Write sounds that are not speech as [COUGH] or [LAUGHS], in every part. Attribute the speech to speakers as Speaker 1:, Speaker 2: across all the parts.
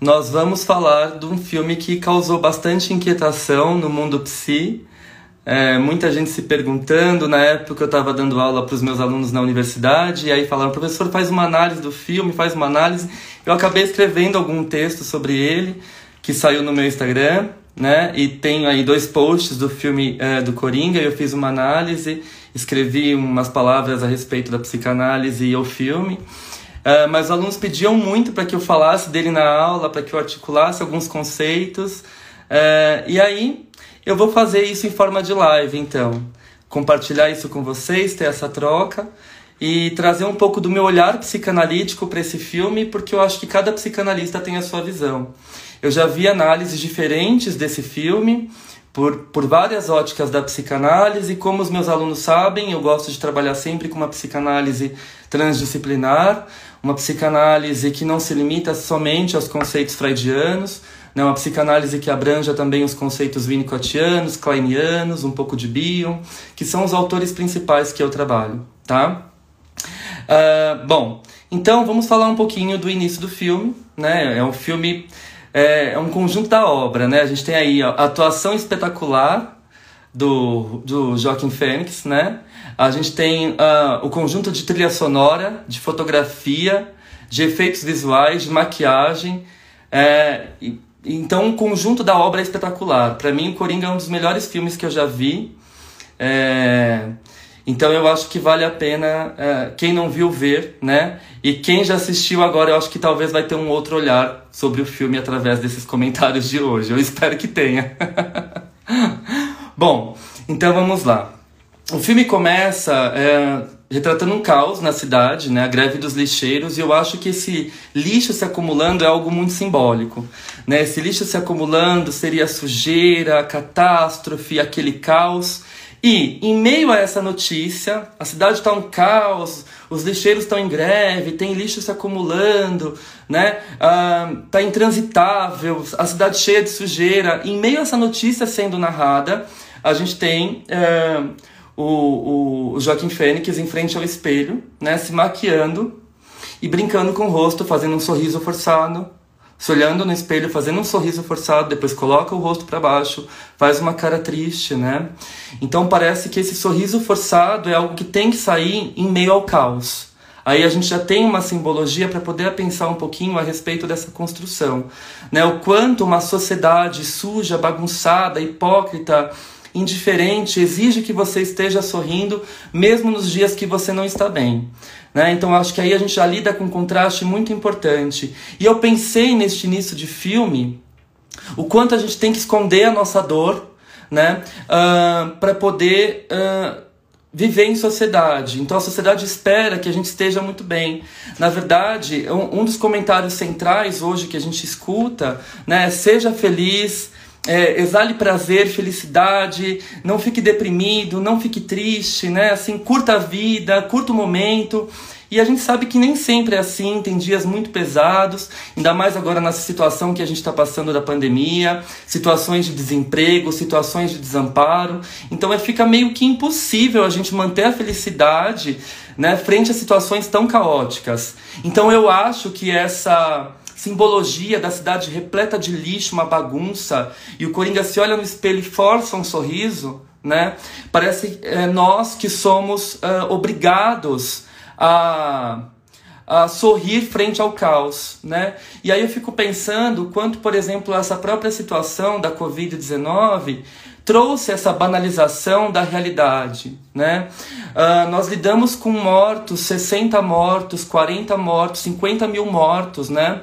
Speaker 1: Nós vamos falar de um filme que causou bastante inquietação no mundo psi. É, muita gente se perguntando, na época eu estava dando aula para os meus alunos na universidade, e aí falaram, professor, faz uma análise do filme, faz uma análise. Eu acabei escrevendo algum texto sobre ele, que saiu no meu Instagram, né? E tenho aí dois posts do filme é, do Coringa, eu fiz uma análise, escrevi umas palavras a respeito da psicanálise e o filme. Uh, mas os alunos pediam muito para que eu falasse dele na aula, para que eu articulasse alguns conceitos. Uh, e aí eu vou fazer isso em forma de live, então. Compartilhar isso com vocês, ter essa troca e trazer um pouco do meu olhar psicanalítico para esse filme, porque eu acho que cada psicanalista tem a sua visão. Eu já vi análises diferentes desse filme, por, por várias óticas da psicanálise. Como os meus alunos sabem, eu gosto de trabalhar sempre com uma psicanálise transdisciplinar, uma psicanálise que não se limita somente aos conceitos freudianos, né, uma psicanálise que abranja também os conceitos winnicottianos, kleinianos, um pouco de Bion, que são os autores principais que eu trabalho, tá? Uh, bom, então vamos falar um pouquinho do início do filme, né? É um filme, é, é um conjunto da obra, né? A gente tem aí a atuação espetacular do, do Joaquim Fênix, né? A gente tem uh, o conjunto de trilha sonora, de fotografia, de efeitos visuais, de maquiagem. É, e, então, o conjunto da obra é espetacular. Para mim, o Coringa é um dos melhores filmes que eu já vi. É, então, eu acho que vale a pena é, quem não viu ver, né? E quem já assistiu agora, eu acho que talvez vai ter um outro olhar sobre o filme através desses comentários de hoje. Eu espero que tenha. [LAUGHS] Bom, então vamos lá. O filme começa é, retratando um caos na cidade, né, a greve dos lixeiros, e eu acho que esse lixo se acumulando é algo muito simbólico. Né? Esse lixo se acumulando seria a sujeira, a catástrofe, aquele caos. E, em meio a essa notícia, a cidade está um caos, os lixeiros estão em greve, tem lixo se acumulando, né? Ah, tá intransitável, a cidade cheia de sujeira. Em meio a essa notícia sendo narrada, a gente tem. É, o, o Joaquim Fênix em frente ao espelho, né, se maquiando e brincando com o rosto, fazendo um sorriso forçado, se olhando no espelho, fazendo um sorriso forçado, depois coloca o rosto para baixo, faz uma cara triste, né? Então parece que esse sorriso forçado é algo que tem que sair em meio ao caos. Aí a gente já tem uma simbologia para poder pensar um pouquinho a respeito dessa construção, né? O quanto uma sociedade suja, bagunçada, hipócrita, indiferente, exige que você esteja sorrindo, mesmo nos dias que você não está bem. Né? Então acho que aí a gente já lida com um contraste muito importante. E eu pensei neste início de filme o quanto a gente tem que esconder a nossa dor né? Uh, para poder. Uh, viver em sociedade. Então a sociedade espera que a gente esteja muito bem. Na verdade, um, um dos comentários centrais hoje que a gente escuta, né, é seja feliz, é, exale prazer, felicidade, não fique deprimido, não fique triste, né? Assim, curta a vida, curta o momento. E a gente sabe que nem sempre é assim, tem dias muito pesados, ainda mais agora nessa situação que a gente está passando da pandemia, situações de desemprego, situações de desamparo. Então é, fica meio que impossível a gente manter a felicidade né, frente a situações tão caóticas. Então eu acho que essa simbologia da cidade repleta de lixo, uma bagunça, e o Coringa se olha no espelho e força um sorriso, né? Parece é, nós que somos uh, obrigados a, a sorrir frente ao caos, né? E aí eu fico pensando quanto, por exemplo, essa própria situação da Covid-19 trouxe essa banalização da realidade, né? Uh, nós lidamos com mortos, 60 mortos, 40 mortos, 50 mil mortos, né?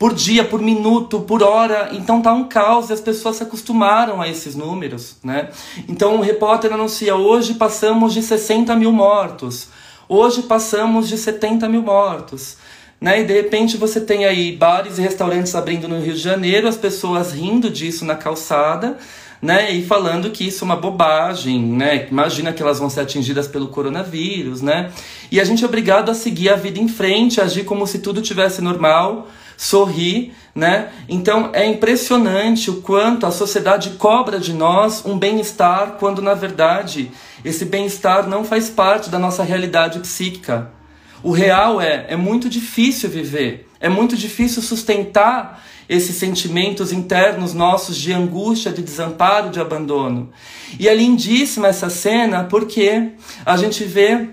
Speaker 1: Por dia, por minuto, por hora. Então tá um caos e as pessoas se acostumaram a esses números, né? Então o repórter anuncia, hoje passamos de 60 mil mortos. Hoje passamos de 70 mil mortos. Né? E de repente você tem aí bares e restaurantes abrindo no Rio de Janeiro, as pessoas rindo disso na calçada, né? E falando que isso é uma bobagem, né? Imagina que elas vão ser atingidas pelo coronavírus, né? E a gente é obrigado a seguir a vida em frente, agir como se tudo tivesse normal, sorrir, né? Então é impressionante o quanto a sociedade cobra de nós um bem-estar quando na verdade esse bem-estar não faz parte da nossa realidade psíquica. O real é, é muito difícil viver, é muito difícil sustentar esses sentimentos internos nossos de angústia, de desamparo, de abandono. E é lindíssima essa cena porque a gente vê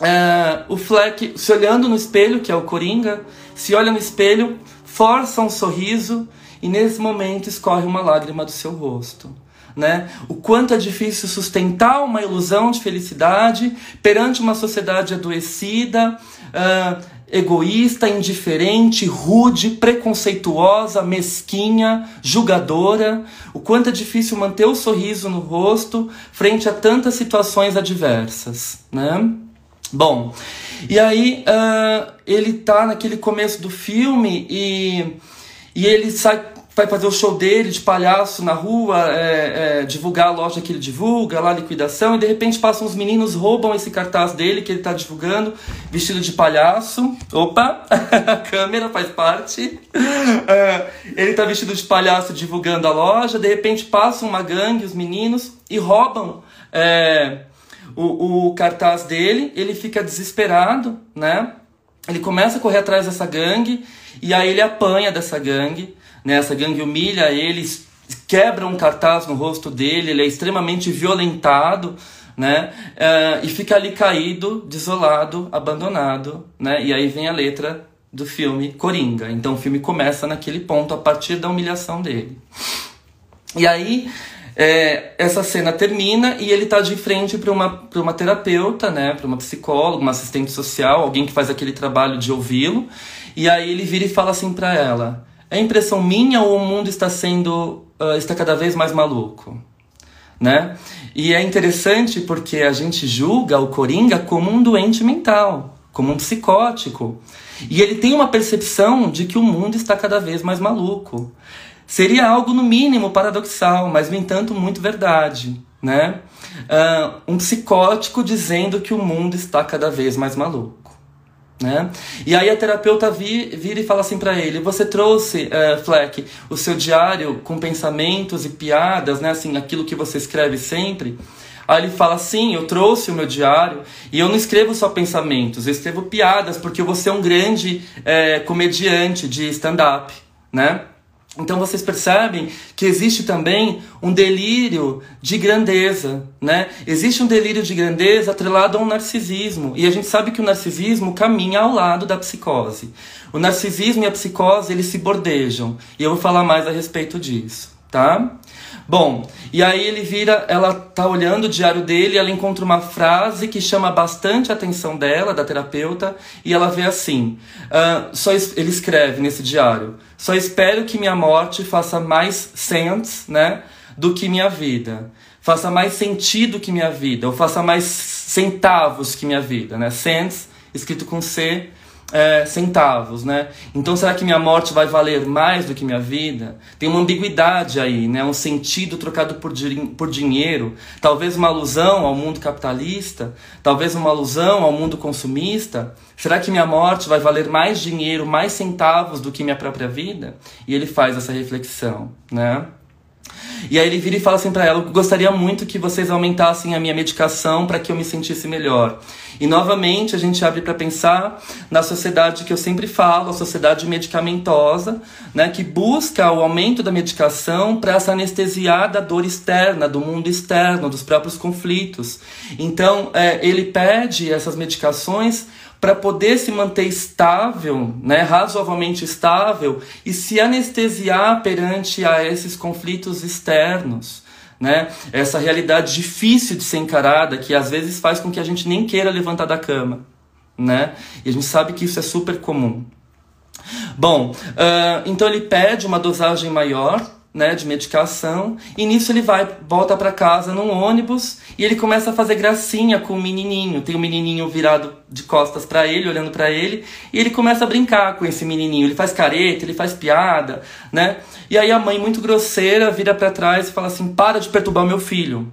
Speaker 1: é, o Fleck se olhando no espelho, que é o Coringa, se olha no espelho, força um sorriso e nesse momento escorre uma lágrima do seu rosto né? O quanto é difícil sustentar uma ilusão de felicidade perante uma sociedade adoecida, uh, egoísta, indiferente, rude, preconceituosa, mesquinha, julgadora. O quanto é difícil manter o sorriso no rosto frente a tantas situações adversas, né? Bom, e aí uh, ele tá naquele começo do filme e, e ele sai vai fazer o show dele de palhaço na rua, é, é, divulgar a loja que ele divulga, lá liquidação, e de repente passam uns meninos, roubam esse cartaz dele que ele está divulgando, vestido de palhaço. Opa, [LAUGHS] a câmera faz parte. É, ele está vestido de palhaço divulgando a loja, de repente passam uma gangue, os meninos, e roubam é, o, o cartaz dele, ele fica desesperado, né? Ele começa a correr atrás dessa gangue, e aí ele apanha dessa gangue né? Essa gangue humilha ele, quebra um cartaz no rosto dele, ele é extremamente violentado, né? Uh, e fica ali caído, desolado, abandonado, né? E aí vem a letra do filme Coringa. Então o filme começa naquele ponto a partir da humilhação dele. E aí é, essa cena termina e ele está de frente para uma, uma terapeuta, né, para uma psicóloga, uma assistente social, alguém que faz aquele trabalho de ouvi-lo. E aí ele vira e fala assim para ela: é impressão minha ou o mundo está sendo uh, está cada vez mais maluco, né? E é interessante porque a gente julga o Coringa como um doente mental, como um psicótico. E ele tem uma percepção de que o mundo está cada vez mais maluco. Seria algo, no mínimo, paradoxal, mas, no entanto, muito verdade. Né? Uh, um psicótico dizendo que o mundo está cada vez mais maluco. Né? E aí a terapeuta vi, vira e fala assim para ele: Você trouxe, uh, Fleck, o seu diário com pensamentos e piadas, né? Assim, aquilo que você escreve sempre. Aí ele fala: Sim, eu trouxe o meu diário e eu não escrevo só pensamentos, eu escrevo piadas porque você é um grande é, comediante de stand-up, né? Então vocês percebem que existe também um delírio de grandeza, né? Existe um delírio de grandeza atrelado a um narcisismo. E a gente sabe que o narcisismo caminha ao lado da psicose. O narcisismo e a psicose, eles se bordejam. E eu vou falar mais a respeito disso, tá? Bom, e aí ele vira, ela tá olhando o diário dele, ela encontra uma frase que chama bastante a atenção dela, da terapeuta, e ela vê assim: uh, só ele escreve nesse diário, só espero que minha morte faça mais sense, né, do que minha vida, faça mais sentido que minha vida, ou faça mais centavos que minha vida, né, sense escrito com C é, centavos, né? Então será que minha morte vai valer mais do que minha vida? Tem uma ambiguidade aí, né? Um sentido trocado por, por dinheiro, talvez uma alusão ao mundo capitalista, talvez uma alusão ao mundo consumista. Será que minha morte vai valer mais dinheiro, mais centavos do que minha própria vida? E ele faz essa reflexão, né? E aí ele vira e fala assim para ela: gostaria muito que vocês aumentassem a minha medicação para que eu me sentisse melhor. E novamente a gente abre para pensar na sociedade que eu sempre falo, a sociedade medicamentosa, né, que busca o aumento da medicação para se anestesiar da dor externa, do mundo externo, dos próprios conflitos. Então é, ele pede essas medicações para poder se manter estável, né, razoavelmente estável e se anestesiar perante a esses conflitos externos. Né? Essa realidade difícil de ser encarada que às vezes faz com que a gente nem queira levantar da cama, né? E a gente sabe que isso é super comum. Bom, uh, então ele pede uma dosagem maior né, de medicação, e nisso ele vai, volta para casa num ônibus e ele começa a fazer gracinha com o menininho. Tem o um menininho virado de costas para ele, olhando para ele, e ele começa a brincar com esse menininho. Ele faz careta, ele faz piada, né? E aí a mãe, muito grosseira, vira para trás e fala assim: "Para de perturbar meu filho".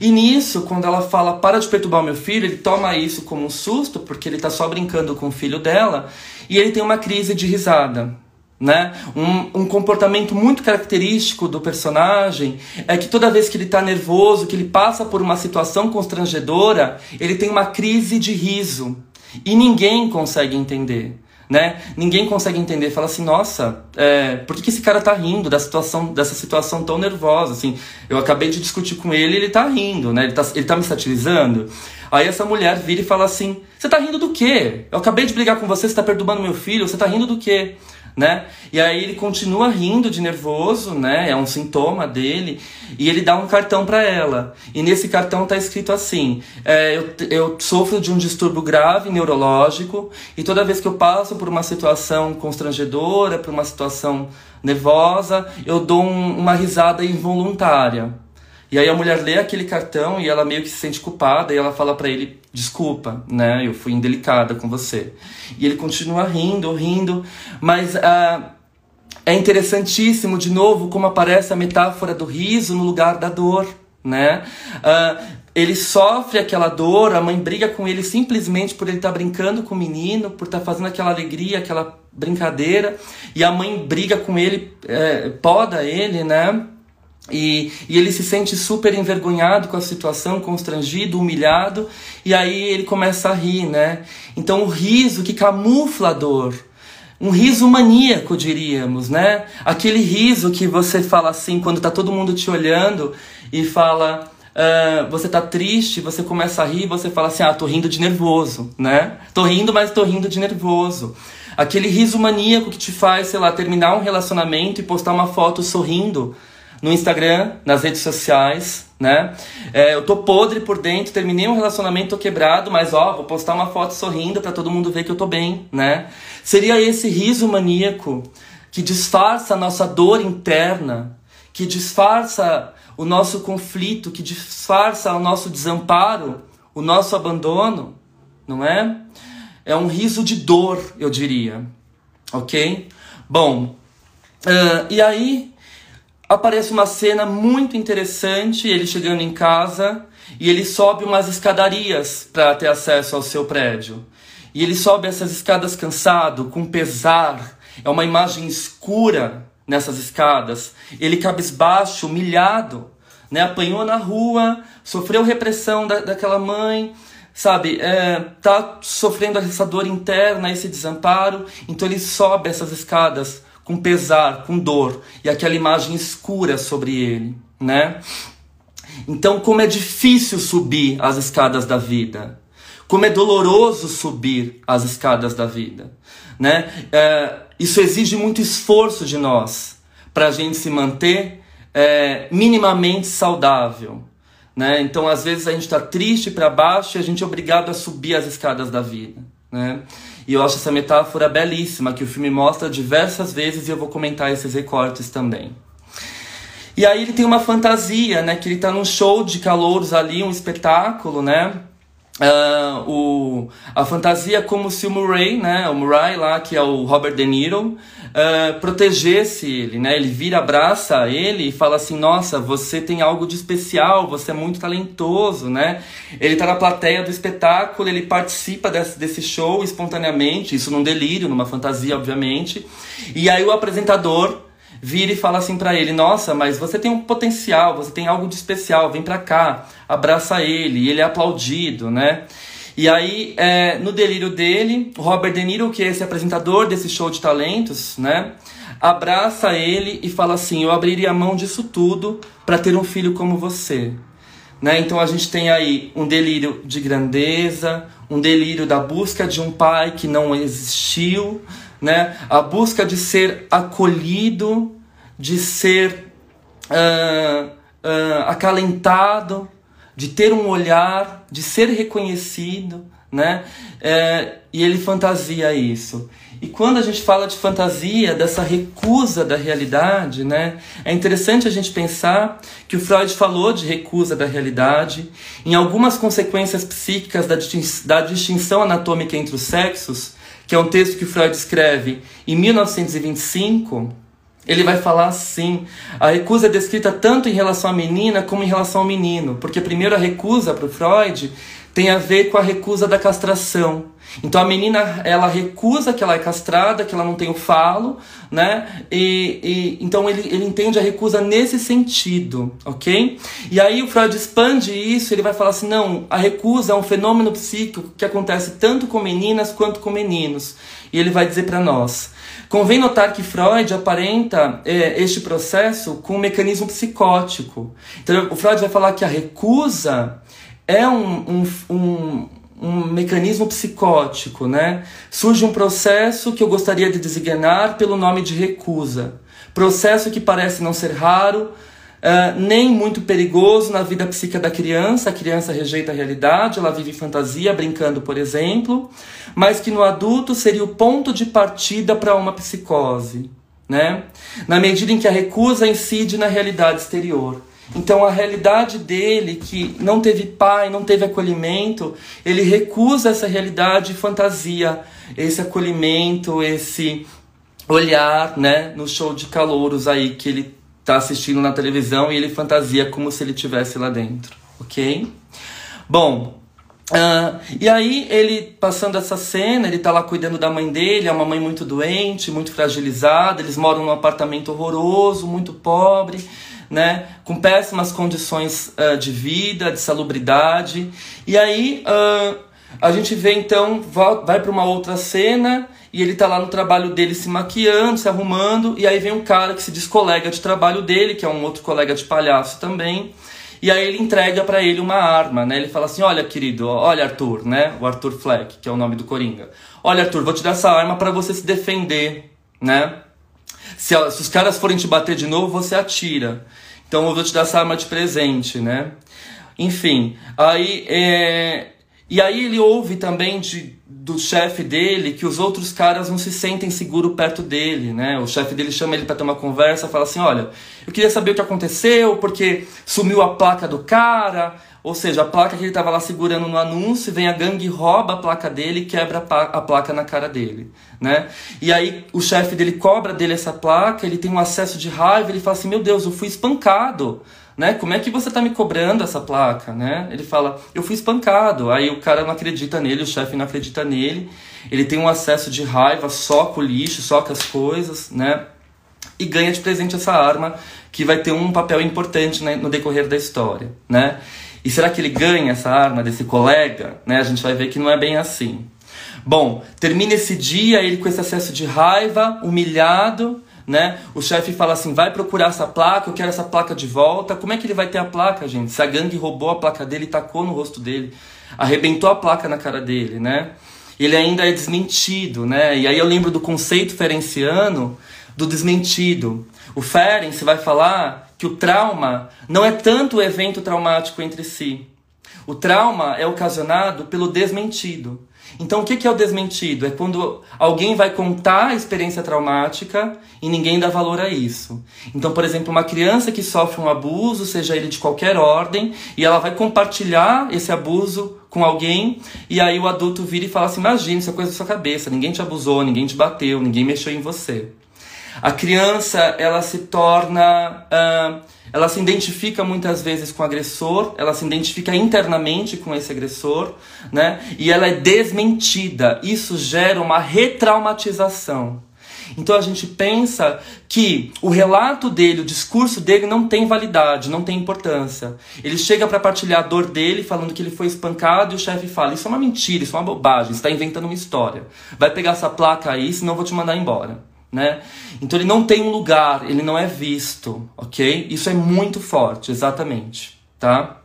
Speaker 1: E nisso, quando ela fala para de perturbar meu filho, ele toma isso como um susto, porque ele está só brincando com o filho dela, e ele tem uma crise de risada. Né? Um, um, comportamento muito característico do personagem é que toda vez que ele está nervoso, que ele passa por uma situação constrangedora, ele tem uma crise de riso. E ninguém consegue entender né? Ninguém consegue entender, fala assim, nossa, é, por que, que esse cara tá rindo da situação, dessa situação tão nervosa, assim? Eu acabei de discutir com ele ele tá rindo, né? Ele tá, ele tá me satirizando. Aí essa mulher vira e fala assim, você tá rindo do quê? Eu acabei de brigar com você, você tá perturbando meu filho, você tá rindo do quê? Né? E aí ele continua rindo de nervoso, né? É um sintoma dele. E ele dá um cartão para ela. E nesse cartão tá escrito assim: é, eu, eu sofro de um distúrbio grave neurológico e toda vez que eu passo por uma situação constrangedora, por uma situação nervosa, eu dou um, uma risada involuntária. E aí a mulher lê aquele cartão e ela meio que se sente culpada e ela fala para ele: "Desculpa, né? Eu fui indelicada com você". E ele continua rindo, rindo, mas ah, é interessantíssimo de novo como aparece a metáfora do riso no lugar da dor, né? Ah, ele sofre aquela dor, a mãe briga com ele simplesmente por ele estar tá brincando com o menino, por estar tá fazendo aquela alegria, aquela brincadeira, e a mãe briga com ele, é, poda ele, né? E, e, ele se sente super envergonhado com a situação, constrangido, humilhado, e aí ele começa a rir, né? Então o riso que camufla a dor, um riso maníaco, diríamos, né? Aquele riso que você fala assim quando tá todo mundo te olhando e fala, uh, você tá triste, você começa a rir, você fala assim, ah, tô rindo de nervoso, né? Tô rindo, mas tô rindo de nervoso. Aquele riso maníaco que te faz, sei lá, terminar um relacionamento e postar uma foto sorrindo no Instagram, nas redes sociais, né? É, eu tô podre por dentro, terminei um relacionamento, tô quebrado, mas ó, vou postar uma foto sorrindo para todo mundo ver que eu tô bem, né? Seria esse riso maníaco que disfarça a nossa dor interna, que disfarça o nosso conflito, que disfarça o nosso desamparo, o nosso abandono, não é? É um riso de dor, eu diria. Ok? Bom, uh, e aí aparece uma cena muito interessante, ele chegando em casa e ele sobe umas escadarias para ter acesso ao seu prédio. E ele sobe essas escadas cansado, com pesar. É uma imagem escura nessas escadas. Ele cabisbaixo, humilhado, né? Apanhou na rua, sofreu repressão da, daquela mãe, sabe? É, tá sofrendo essa dor interna, esse desamparo. Então ele sobe essas escadas com pesar, com dor, e aquela imagem escura sobre ele, né? Então, como é difícil subir as escadas da vida, como é doloroso subir as escadas da vida, né? É, isso exige muito esforço de nós para a gente se manter é, minimamente saudável, né? Então, às vezes a gente está triste para baixo e a gente é obrigado a subir as escadas da vida, né? E eu acho essa metáfora belíssima que o filme mostra diversas vezes e eu vou comentar esses recortes também. E aí ele tem uma fantasia, né? Que ele tá num show de calouros ali, um espetáculo, né? Uh, o, a fantasia como se o Murray, né, o Murray lá, que é o Robert De Niro, uh, protegesse ele, né, ele vira, abraça ele e fala assim, nossa, você tem algo de especial, você é muito talentoso, né, ele tá na plateia do espetáculo, ele participa desse, desse show espontaneamente, isso num delírio, numa fantasia, obviamente, e aí o apresentador vira e fala assim para ele: Nossa, mas você tem um potencial, você tem algo de especial, vem pra cá, abraça ele, e ele é aplaudido, né? E aí, é, no delírio dele, Robert De Niro, que é esse apresentador desse show de talentos, né? Abraça ele e fala assim: Eu abriria a mão disso tudo para ter um filho como você. Né? Então a gente tem aí um delírio de grandeza, um delírio da busca de um pai que não existiu, né? a busca de ser acolhido, de ser uh, uh, acalentado, de ter um olhar, de ser reconhecido, né? É, e ele fantasia isso. E quando a gente fala de fantasia, dessa recusa da realidade, né, é interessante a gente pensar que o Freud falou de recusa da realidade. Em algumas consequências psíquicas da, da distinção anatômica entre os sexos, que é um texto que Freud escreve em 1925, ele vai falar assim: a recusa é descrita tanto em relação à menina como em relação ao menino, porque primeiro a recusa para Freud tem a ver com a recusa da castração. Então a menina ela recusa que ela é castrada, que ela não tem o falo, né? E, e, então ele, ele entende a recusa nesse sentido, ok? E aí o Freud expande isso, ele vai falar assim, não, a recusa é um fenômeno psíquico que acontece tanto com meninas quanto com meninos. E ele vai dizer para nós. Convém notar que Freud aparenta é, este processo com um mecanismo psicótico. Então o Freud vai falar que a recusa é um, um, um um mecanismo psicótico, né? Surge um processo que eu gostaria de designar pelo nome de recusa. Processo que parece não ser raro, uh, nem muito perigoso na vida psíquica da criança. A criança rejeita a realidade, ela vive fantasia, brincando, por exemplo, mas que no adulto seria o ponto de partida para uma psicose, né? Na medida em que a recusa incide na realidade exterior. Então a realidade dele, que não teve pai, não teve acolhimento, ele recusa essa realidade e fantasia, esse acolhimento, esse olhar, né, no show de calouros aí que ele tá assistindo na televisão e ele fantasia como se ele tivesse lá dentro, ok? Bom, Uh, e aí ele passando essa cena, ele tá lá cuidando da mãe dele, é uma mãe muito doente, muito fragilizada, eles moram num apartamento horroroso, muito pobre né, com péssimas condições uh, de vida, de salubridade. E aí uh, a gente vê então, vai para uma outra cena e ele tá lá no trabalho dele se maquiando, se arrumando, e aí vem um cara que se descolega de trabalho dele, que é um outro colega de palhaço também. E aí ele entrega para ele uma arma, né? Ele fala assim: "Olha, querido, olha Arthur, né? O Arthur Fleck, que é o nome do Coringa. Olha, Arthur, vou te dar essa arma para você se defender, né? Se, se os caras forem te bater de novo, você atira. Então eu vou te dar essa arma de presente, né? Enfim, aí é... e aí ele ouve também de, do chefe dele que os outros caras não se sentem seguro perto dele, né? O chefe dele chama ele para ter uma conversa, fala assim, olha, eu queria saber o que aconteceu, porque sumiu a placa do cara, ou seja, a placa que ele estava lá segurando no anúncio, vem a gangue, rouba a placa dele quebra a placa na cara dele, né? E aí o chefe dele cobra dele essa placa, ele tem um acesso de raiva, ele fala assim, meu Deus, eu fui espancado, né? Como é que você está me cobrando essa placa, né? Ele fala, eu fui espancado. Aí o cara não acredita nele, o chefe não acredita nele. Ele tem um acesso de raiva com o lixo, com as coisas, né? E ganha de presente essa arma que vai ter um papel importante né, no decorrer da história, né? E será que ele ganha essa arma desse colega? Né? A gente vai ver que não é bem assim. Bom, termina esse dia, ele com esse acesso de raiva, humilhado, né? O chefe fala assim: vai procurar essa placa, eu quero essa placa de volta. Como é que ele vai ter a placa, gente? Se a gangue roubou a placa dele e tacou no rosto dele, arrebentou a placa na cara dele, né? Ele ainda é desmentido, né? E aí eu lembro do conceito ferenciano do desmentido. O Ferenc vai falar que o trauma não é tanto o evento traumático entre si. O trauma é ocasionado pelo desmentido. Então, o que é o desmentido? É quando alguém vai contar a experiência traumática e ninguém dá valor a isso. Então, por exemplo, uma criança que sofre um abuso, seja ele de qualquer ordem, e ela vai compartilhar esse abuso com alguém, e aí o adulto vira e fala assim: Imagina, isso é coisa da sua cabeça, ninguém te abusou, ninguém te bateu, ninguém mexeu em você. A criança, ela se torna. Uh, ela se identifica muitas vezes com o agressor, ela se identifica internamente com esse agressor, né? E ela é desmentida. Isso gera uma retraumatização. Então a gente pensa que o relato dele, o discurso dele não tem validade, não tem importância. Ele chega para partilhar a dor dele, falando que ele foi espancado, e o chefe fala: Isso é uma mentira, isso é uma bobagem, está inventando uma história. Vai pegar essa placa aí, senão eu vou te mandar embora né? Então ele não tem um lugar, ele não é visto, ok? Isso é muito forte, exatamente, tá?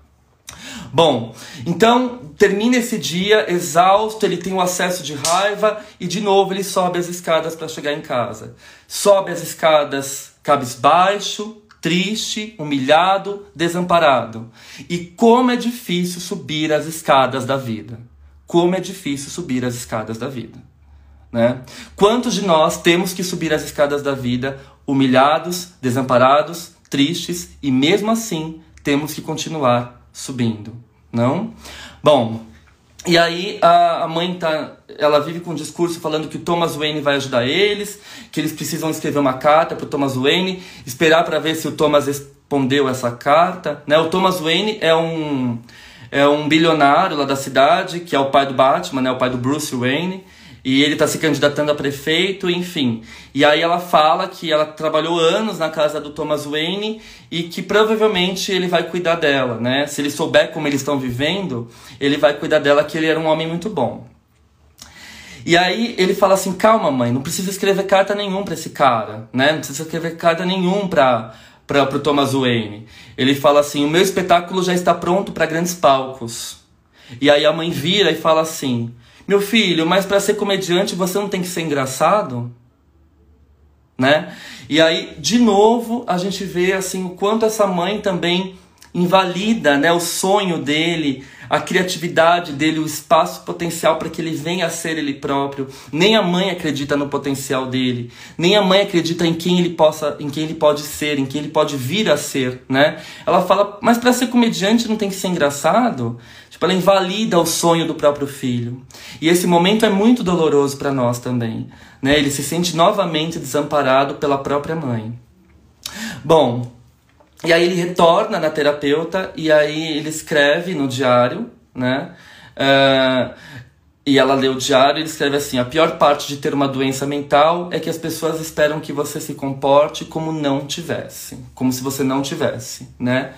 Speaker 1: Bom, então termina esse dia exausto, ele tem um acesso de raiva e de novo ele sobe as escadas para chegar em casa. Sobe as escadas cabisbaixo, triste, humilhado, desamparado. E como é difícil subir as escadas da vida. Como é difícil subir as escadas da vida. Né? Quantos de nós temos que subir as escadas da vida humilhados, desamparados, tristes e mesmo assim temos que continuar subindo, não? Bom, e aí a, a mãe tá, ela vive com um discurso falando que o Thomas Wayne vai ajudar eles, que eles precisam escrever uma carta para o Thomas Wayne, esperar para ver se o Thomas respondeu essa carta, né? O Thomas Wayne é um é um bilionário lá da cidade, que é o pai do Batman, né? O pai do Bruce Wayne. E ele está se candidatando a prefeito, enfim. E aí ela fala que ela trabalhou anos na casa do Thomas Wayne e que provavelmente ele vai cuidar dela, né? Se ele souber como eles estão vivendo, ele vai cuidar dela, que ele era um homem muito bom. E aí ele fala assim: calma, mãe, não precisa escrever carta nenhum para esse cara, né? Não precisa escrever carta nenhum para para o Thomas Wayne. Ele fala assim: o meu espetáculo já está pronto para grandes palcos. E aí a mãe vira e fala assim: meu filho, mas para ser comediante você não tem que ser engraçado? Né? E aí, de novo, a gente vê assim o quanto essa mãe também invalida, né, o sonho dele, a criatividade dele, o espaço potencial para que ele venha a ser ele próprio. Nem a mãe acredita no potencial dele, nem a mãe acredita em quem ele possa, em quem ele pode ser, em quem ele pode vir a ser, né? Ela fala: "Mas para ser comediante não tem que ser engraçado?" Tipo, ela invalida o sonho do próprio filho. E esse momento é muito doloroso para nós também. Né? Ele se sente novamente desamparado pela própria mãe. Bom, e aí ele retorna na terapeuta e aí ele escreve no diário, né? Uh, e ela lê o diário e ele escreve assim: a pior parte de ter uma doença mental é que as pessoas esperam que você se comporte como não tivesse, como se você não tivesse, né?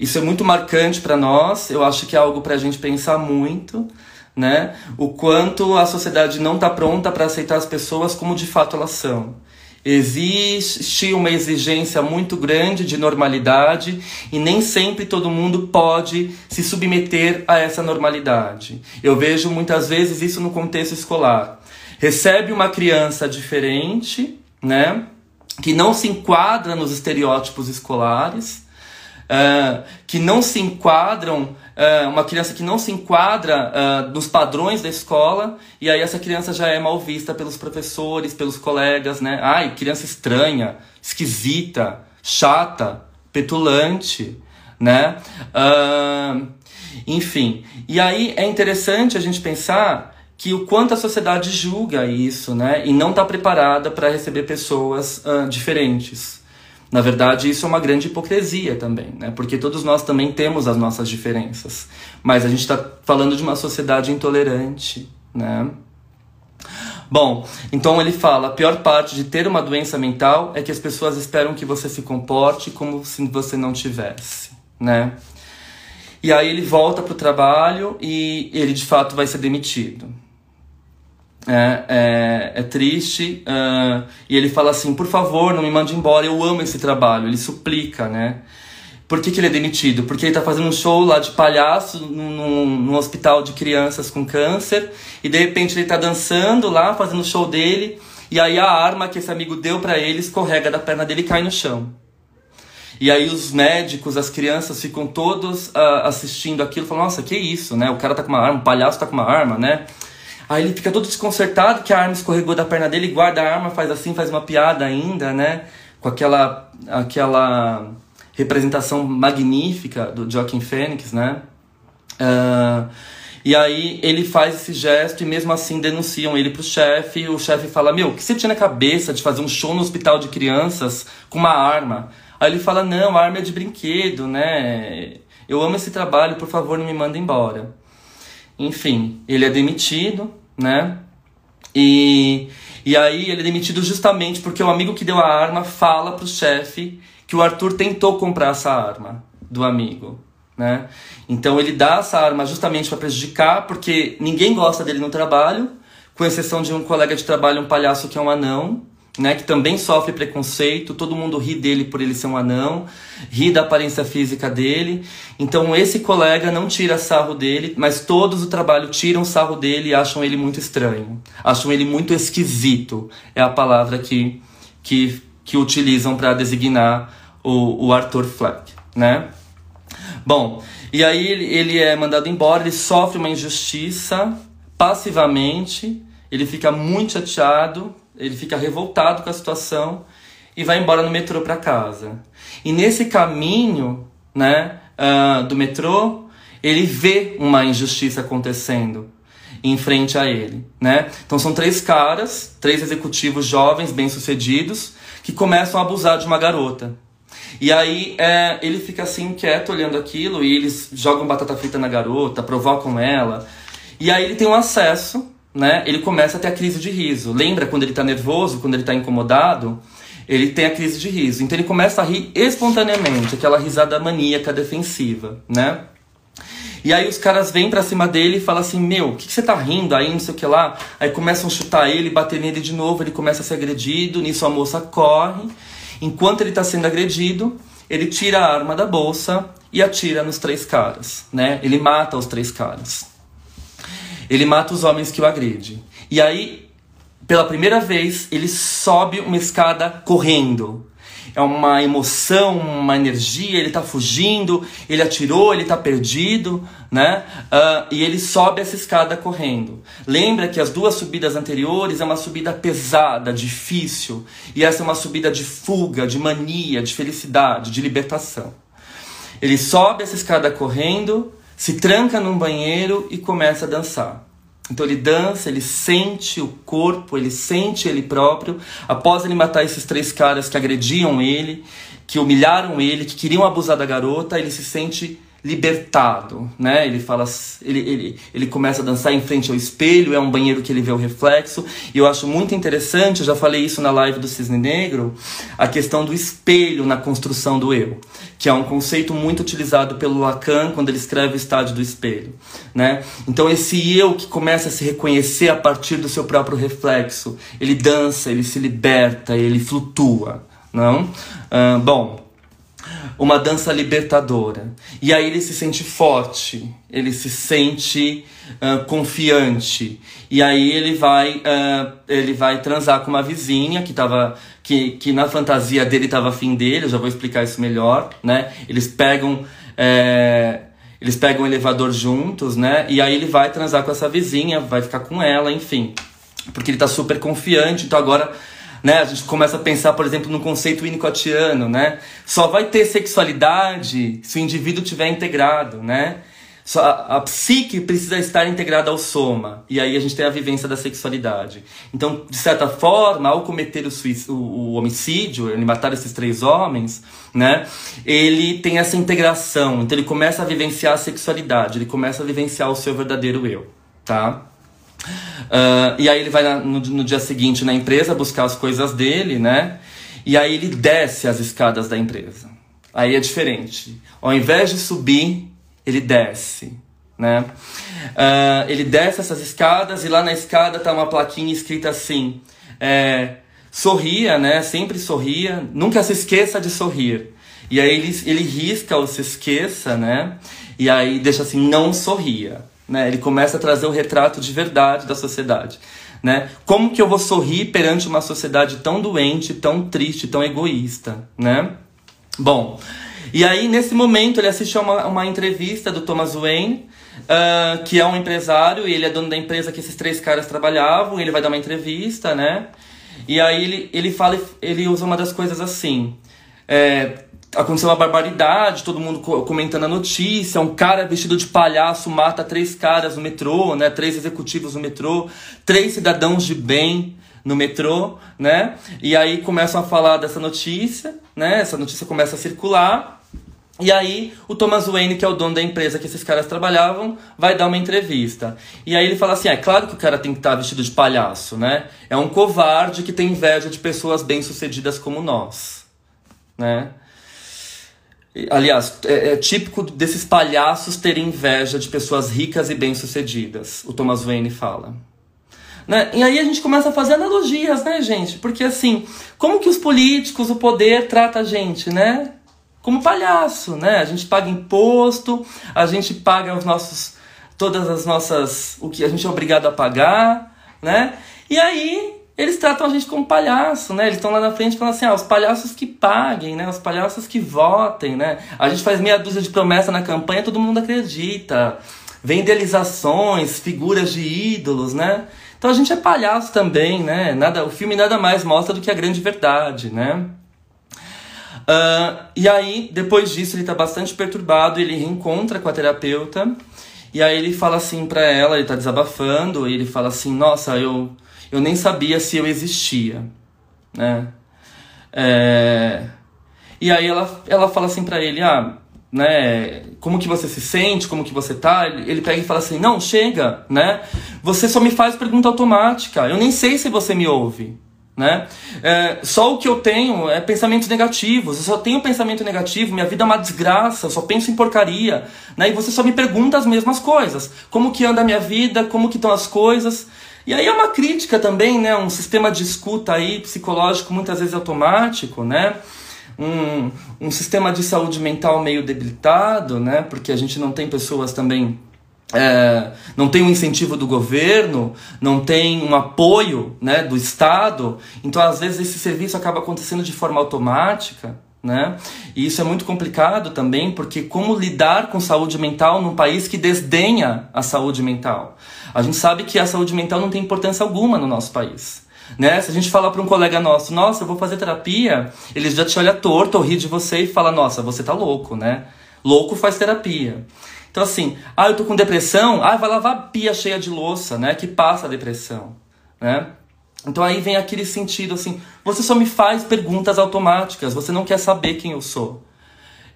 Speaker 1: Isso é muito marcante para nós, eu acho que é algo para a gente pensar muito, né? O quanto a sociedade não está pronta para aceitar as pessoas como de fato elas são. Existe uma exigência muito grande de normalidade e nem sempre todo mundo pode se submeter a essa normalidade. Eu vejo muitas vezes isso no contexto escolar. Recebe uma criança diferente, né? Que não se enquadra nos estereótipos escolares uh, que não se enquadram, uh, uma criança que não se enquadra uh, nos padrões da escola, e aí essa criança já é mal vista pelos professores, pelos colegas, né? Ai, criança estranha, esquisita, chata, petulante, né? enfim, e aí é interessante a gente pensar que o quanto a sociedade julga isso, né? E não está preparada para receber pessoas uh, diferentes. Na verdade, isso é uma grande hipocrisia também, né? Porque todos nós também temos as nossas diferenças. Mas a gente está falando de uma sociedade intolerante, né? Bom, então ele fala: a pior parte de ter uma doença mental é que as pessoas esperam que você se comporte como se você não tivesse, né? E aí ele volta para o trabalho e ele de fato vai ser demitido é, é, é triste. Uh, e ele fala assim: por favor, não me mande embora, eu amo esse trabalho. Ele suplica, né? Por que, que ele é demitido? Porque ele tá fazendo um show lá de palhaço num, num hospital de crianças com câncer. E de repente ele tá dançando lá, fazendo o show dele. E aí a arma que esse amigo deu para ele escorrega da perna dele e cai no chão. E aí os médicos, as crianças ficam todos uh, assistindo aquilo, falam, nossa, que isso, né? O cara tá com uma arma, o palhaço tá com uma arma, né? Aí ele fica todo desconcertado que a arma escorregou da perna dele, guarda a arma, faz assim, faz uma piada ainda, né? Com aquela, aquela representação magnífica do Joaquim Fênix, né? Uh, e aí ele faz esse gesto e mesmo assim denunciam ele pro chefe. O chefe fala: Meu, o que você tinha na cabeça de fazer um show no hospital de crianças com uma arma? Aí ele fala: Não, a arma é de brinquedo, né? Eu amo esse trabalho, por favor, não me manda embora. Enfim, ele é demitido, né? E, e aí ele é demitido justamente porque o amigo que deu a arma fala pro chefe que o Arthur tentou comprar essa arma do amigo, né? Então ele dá essa arma justamente para prejudicar, porque ninguém gosta dele no trabalho, com exceção de um colega de trabalho, um palhaço que é um anão, né, que também sofre preconceito, todo mundo ri dele por ele ser um anão, ri da aparência física dele. Então esse colega não tira sarro dele, mas todos o trabalho tiram sarro dele e acham ele muito estranho, acham ele muito esquisito. É a palavra que que, que utilizam para designar o, o Arthur Fleck, né? Bom, e aí ele, ele é mandado embora, ele sofre uma injustiça passivamente, ele fica muito chateado, ele fica revoltado com a situação e vai embora no metrô para casa. E nesse caminho, né, uh, do metrô, ele vê uma injustiça acontecendo em frente a ele, né? Então são três caras, três executivos jovens, bem-sucedidos, que começam a abusar de uma garota. E aí é, ele fica assim quieto olhando aquilo e eles jogam batata frita na garota, provocam ela. E aí ele tem um acesso né, ele começa a ter a crise de riso. Lembra quando ele está nervoso, quando ele está incomodado? Ele tem a crise de riso. Então ele começa a rir espontaneamente, aquela risada maníaca defensiva, né? E aí os caras vêm pra cima dele e falam assim, meu, o que, que, você tá rindo aí, não sei o que lá. Aí começam a chutar ele, bater nele de novo, ele começa a ser agredido, nisso a moça corre. Enquanto ele tá sendo agredido, ele tira a arma da bolsa e atira nos três caras, né? Ele mata os três caras. Ele mata os homens que o agridem. E aí, pela primeira vez, ele sobe uma escada correndo. É uma emoção, uma energia, ele tá fugindo, ele atirou, ele tá perdido, né? Uh, e ele sobe essa escada correndo. Lembra que as duas subidas anteriores é uma subida pesada, difícil, e essa é uma subida de fuga, de mania, de felicidade, de libertação. Ele sobe essa escada correndo, se tranca num banheiro e começa a dançar. Então ele dança, ele sente o corpo, ele sente ele próprio. Após ele matar esses três caras que agrediam ele, que humilharam ele, que queriam abusar da garota, ele se sente libertado, né? Ele fala, ele, ele, ele começa a dançar em frente ao espelho, é um banheiro que ele vê o reflexo, e eu acho muito interessante, eu já falei isso na live do Cisne Negro, a questão do espelho na construção do eu, que é um conceito muito utilizado pelo Lacan quando ele escreve o estádio do espelho, né? Então esse eu que começa a se reconhecer a partir do seu próprio reflexo, ele dança, ele se liberta, ele flutua, não? Uh, bom, uma dança libertadora. E aí ele se sente forte, ele se sente uh, confiante. E aí ele vai, uh, ele vai transar com uma vizinha que tava, que, que na fantasia dele estava afim dele, eu já vou explicar isso melhor, né? Eles pegam. É, eles pegam o elevador juntos, né? E aí ele vai transar com essa vizinha, vai ficar com ela, enfim. Porque ele tá super confiante, então agora né? A gente começa a pensar, por exemplo, no conceito winnicottiano, né? Só vai ter sexualidade se o indivíduo tiver integrado, né? Só a, a, psique precisa estar integrada ao soma. E aí a gente tem a vivência da sexualidade. Então, de certa forma, ao cometer o, o, o homicídio, ele matar esses três homens, né? Ele tem essa integração. Então ele começa a vivenciar a sexualidade, ele começa a vivenciar o seu verdadeiro eu, tá? Uh, e aí ele vai na, no, no, dia seguinte na empresa buscar as coisas dele, né? E aí ele desce as escadas da empresa. Aí é diferente. Ao invés de subir, ele desce, né? Uh, ele desce essas escadas e lá na escada tá uma plaquinha escrita assim: é, sorria, né? Sempre sorria, nunca se esqueça de sorrir. E aí ele, ele risca o se esqueça, né? E aí deixa assim: não sorria. Né? Ele começa a trazer o retrato de verdade da sociedade. Né? Como que eu vou sorrir perante uma sociedade tão doente, tão triste, tão egoísta? Né? Bom, e aí nesse momento ele assiste a uma, uma entrevista do Thomas Wayne, uh, que é um empresário, e ele é dono da empresa que esses três caras trabalhavam, ele vai dar uma entrevista, né? E aí ele, ele fala, ele usa uma das coisas assim. É, aconteceu uma barbaridade, todo mundo comentando a notícia, um cara vestido de palhaço mata três caras no metrô, né? Três executivos no metrô, três cidadãos de bem no metrô, né? E aí começam a falar dessa notícia, né? Essa notícia começa a circular. E aí o Thomas Wayne, que é o dono da empresa que esses caras trabalhavam, vai dar uma entrevista. E aí ele fala assim: é claro que o cara tem que estar vestido de palhaço, né? É um covarde que tem inveja de pessoas bem-sucedidas como nós, né? Aliás, é, é, típico desses palhaços terem inveja de pessoas ricas e bem-sucedidas, o Thomas Wayne fala. Né? E aí a gente começa a fazer analogias, né, gente? Porque assim, como que os políticos, o poder trata a gente, né? Como palhaço, né? A gente paga imposto, a gente paga os nossos todas as nossas o que a gente é obrigado a pagar, né? E aí eles tratam a gente como palhaço, né? Eles estão lá na frente falando assim, ah, os palhaços que paguem, né? Os palhaços que votem, né? A gente faz meia dúzia de promessa na campanha, todo mundo acredita. Vem idealizações, figuras de ídolos, né? Então a gente é palhaço também, né? Nada, o filme nada mais mostra do que a grande verdade, né? Uh, e aí, depois disso, ele está bastante perturbado, ele reencontra com a terapeuta, e aí ele fala assim para ela, ele está desabafando, e ele fala assim, nossa, eu eu nem sabia se eu existia, né? É... E aí ela, ela fala assim para ele, ah, né, como que você se sente, como que você tá? Ele pega e fala assim, não, chega, né? Você só me faz pergunta automática, eu nem sei se você me ouve, né? É, só o que eu tenho é pensamentos negativos, eu só tenho pensamento negativo, minha vida é uma desgraça, eu só penso em porcaria, né? E você só me pergunta as mesmas coisas, como que anda a minha vida, como que estão as coisas, e aí é uma crítica também, né? Um sistema de escuta aí psicológico muitas vezes automático, né? Um, um sistema de saúde mental meio debilitado, né? Porque a gente não tem pessoas também é, não tem um incentivo do governo, não tem um apoio né, do Estado, então às vezes esse serviço acaba acontecendo de forma automática. Né? E isso é muito complicado também, porque como lidar com saúde mental num país que desdenha a saúde mental? A gente sabe que a saúde mental não tem importância alguma no nosso país. Né? Se a gente falar para um colega nosso, nossa, eu vou fazer terapia, ele já te olha torto ou ri de você e fala, nossa, você tá louco, né? Louco faz terapia. Então assim, ah, eu tô com depressão, ah, vai lavar a pia cheia de louça, né? Que passa a depressão, né? Então aí vem aquele sentido assim, você só me faz perguntas automáticas, você não quer saber quem eu sou.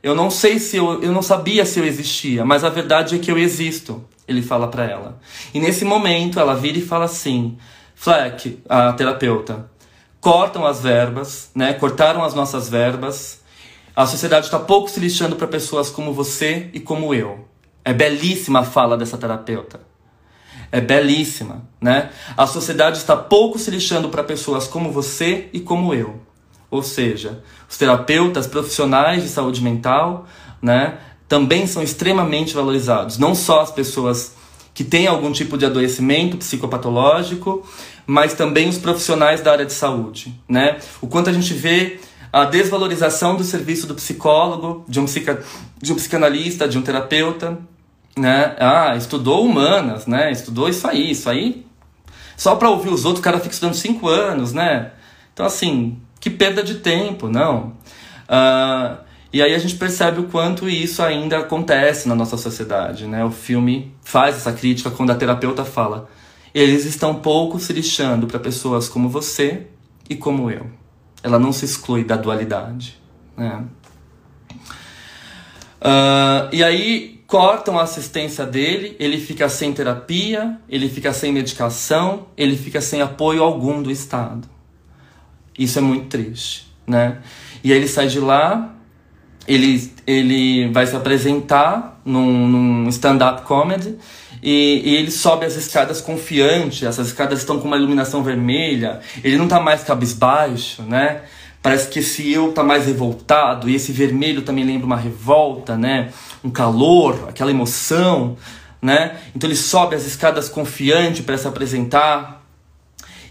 Speaker 1: Eu não sei se eu, eu não sabia se eu existia, mas a verdade é que eu existo, ele fala para ela. E nesse momento ela vira e fala assim: Fleck, a terapeuta, cortam as verbas, né? Cortaram as nossas verbas. A sociedade está pouco se lixando para pessoas como você e como eu. É belíssima a fala dessa terapeuta é belíssima, né? A sociedade está pouco se lixando para pessoas como você e como eu. Ou seja, os terapeutas profissionais de saúde mental, né, também são extremamente valorizados. Não só as pessoas que têm algum tipo de adoecimento psicopatológico, mas também os profissionais da área de saúde, né? O quanto a gente vê a desvalorização do serviço do psicólogo, de um, psica, de um psicanalista, de um terapeuta, né? Ah, estudou humanas, né? Estudou isso aí, isso aí. Só para ouvir os outros, o cara fica estudando cinco anos, né? Então, assim, que perda de tempo, não. Uh, e aí a gente percebe o quanto isso ainda acontece na nossa sociedade, né? O filme faz essa crítica quando a terapeuta fala: eles estão pouco se lixando para pessoas como você e como eu. Ela não se exclui da dualidade, né? Uh, e aí cortam a assistência dele, ele fica sem terapia, ele fica sem medicação, ele fica sem apoio algum do Estado. Isso é muito triste, né? E aí ele sai de lá, ele, ele vai se apresentar num, num stand-up comedy e, e, ele sobe as escadas confiante, essas escadas estão com uma iluminação vermelha, ele não tá mais cabisbaixo, né? Parece que esse eu tá mais revoltado e esse vermelho também lembra uma revolta, né? Um calor, aquela emoção, né? Então ele sobe as escadas confiante para se apresentar.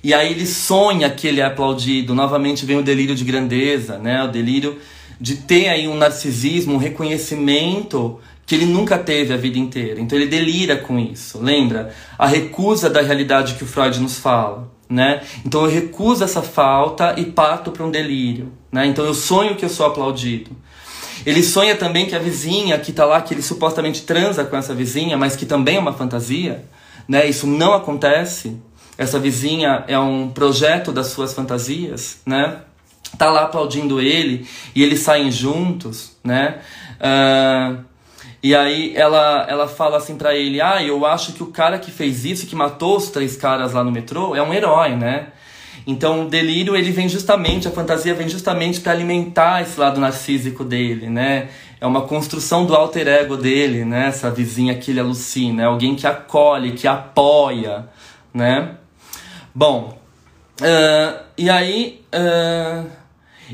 Speaker 1: E aí ele sonha que ele é aplaudido. Novamente vem o delírio de grandeza, né? O delírio de ter aí um narcisismo, um reconhecimento que ele nunca teve a vida inteira. Então ele delira com isso. Lembra? A recusa da realidade que o Freud nos fala né? Então eu recuso essa falta e parto para um delírio, né? Então eu sonho que eu sou aplaudido. Ele sonha também que a vizinha que está lá, que ele supostamente transa com essa vizinha, mas que também é uma fantasia, né? Isso não acontece. Essa vizinha é um projeto das suas fantasias, né? Tá lá aplaudindo ele e eles saem juntos, né? Uh, e aí ela, ela fala assim para ele: Ah, eu acho que o cara que fez isso, que matou os três caras lá no metrô, é um herói, né? Então o delírio ele vem justamente, a fantasia vem justamente para alimentar esse lado narcísico dele, né? É uma construção do alter ego dele, né? Essa vizinha que ele alucina, é alguém que acolhe, que apoia, né? Bom, uh, e aí uh,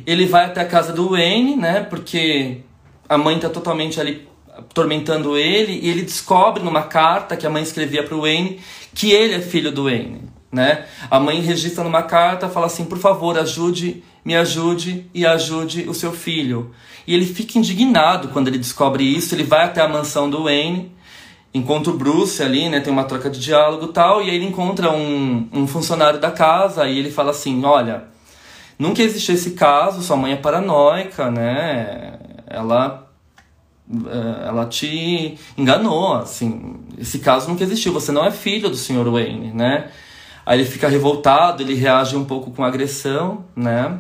Speaker 1: ele vai até a casa do Wayne, né? Porque a mãe tá totalmente ali atormentando ele e ele descobre numa carta que a mãe escrevia para o Wayne que ele é filho do Wayne, né? A mãe registra numa carta, fala assim: "Por favor, ajude, me ajude e ajude o seu filho". E ele fica indignado quando ele descobre isso, ele vai até a mansão do Wayne, encontra o Bruce ali, né? Tem uma troca de diálogo tal, e aí ele encontra um, um funcionário da casa e ele fala assim: "Olha, nunca existiu esse caso, sua mãe é paranoica, né? Ela é, ela te enganou, assim, esse caso nunca existiu, você não é filho do Sr. Wayne, né? Aí ele fica revoltado, ele reage um pouco com agressão, né?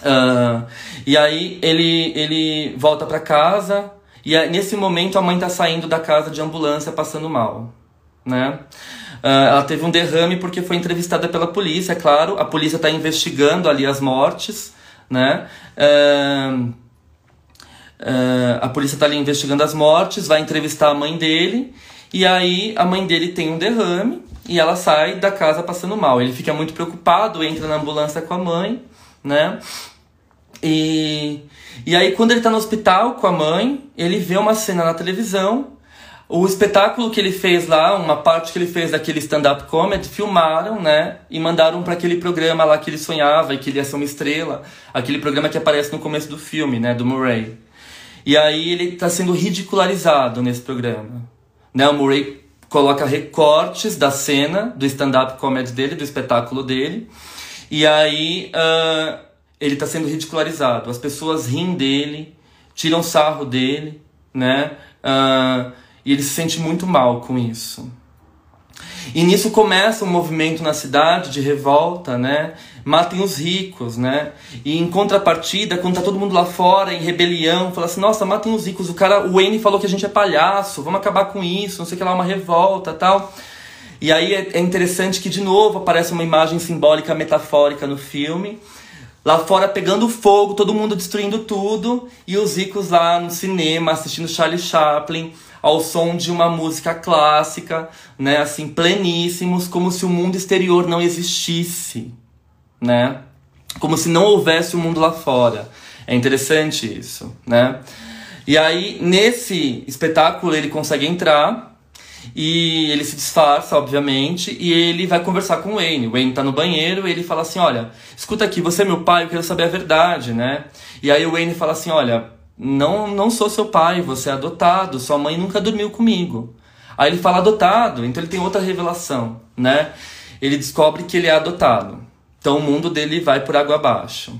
Speaker 1: Uh, e aí ele, ele volta para casa e nesse momento a mãe tá saindo da casa de ambulância passando mal, né? Uh, ela teve um derrame porque foi entrevistada pela polícia, é claro. A polícia está investigando ali as mortes, né? Uh, Uh, a polícia está ali investigando as mortes, vai entrevistar a mãe dele, e aí a mãe dele tem um derrame e ela sai da casa passando mal. Ele fica muito preocupado, entra na ambulância com a mãe, né? E, e aí, quando ele está no hospital com a mãe, ele vê uma cena na televisão. O espetáculo que ele fez lá, uma parte que ele fez daquele stand-up comedy, filmaram, né? E mandaram para aquele programa lá que ele sonhava e que ele ia ser uma estrela. Aquele programa que aparece no começo do filme, né? Do Murray. E aí ele está sendo ridicularizado nesse programa. Né? O Murray coloca recortes da cena, do stand-up comedy dele, do espetáculo dele. E aí uh, ele está sendo ridicularizado. As pessoas riem dele, tiram sarro dele, né? Uh, e ele se sente muito mal com isso. E nisso começa um movimento na cidade de revolta, né? Matem os ricos, né? E em contrapartida, quando tá todo mundo lá fora em rebelião, fala assim: nossa, matem os ricos. O cara, o Wayne falou que a gente é palhaço, vamos acabar com isso, não sei o que lá, uma revolta tal. E aí é, é interessante que de novo aparece uma imagem simbólica, metafórica no filme. Lá fora pegando fogo, todo mundo destruindo tudo, e os ricos lá no cinema assistindo Charlie Chaplin ao som de uma música clássica, né, assim, pleníssimos, como se o mundo exterior não existisse, né? Como se não houvesse o um mundo lá fora. É interessante isso, né? E aí, nesse espetáculo, ele consegue entrar e ele se disfarça, obviamente, e ele vai conversar com o Wayne. O Wayne tá no banheiro e ele fala assim: Olha, escuta aqui, você é meu pai, eu quero saber a verdade, né? E aí o Wayne fala assim: Olha, não, não sou seu pai, você é adotado, sua mãe nunca dormiu comigo. Aí ele fala adotado, então ele tem outra revelação, né? Ele descobre que ele é adotado. Então o mundo dele vai por água abaixo.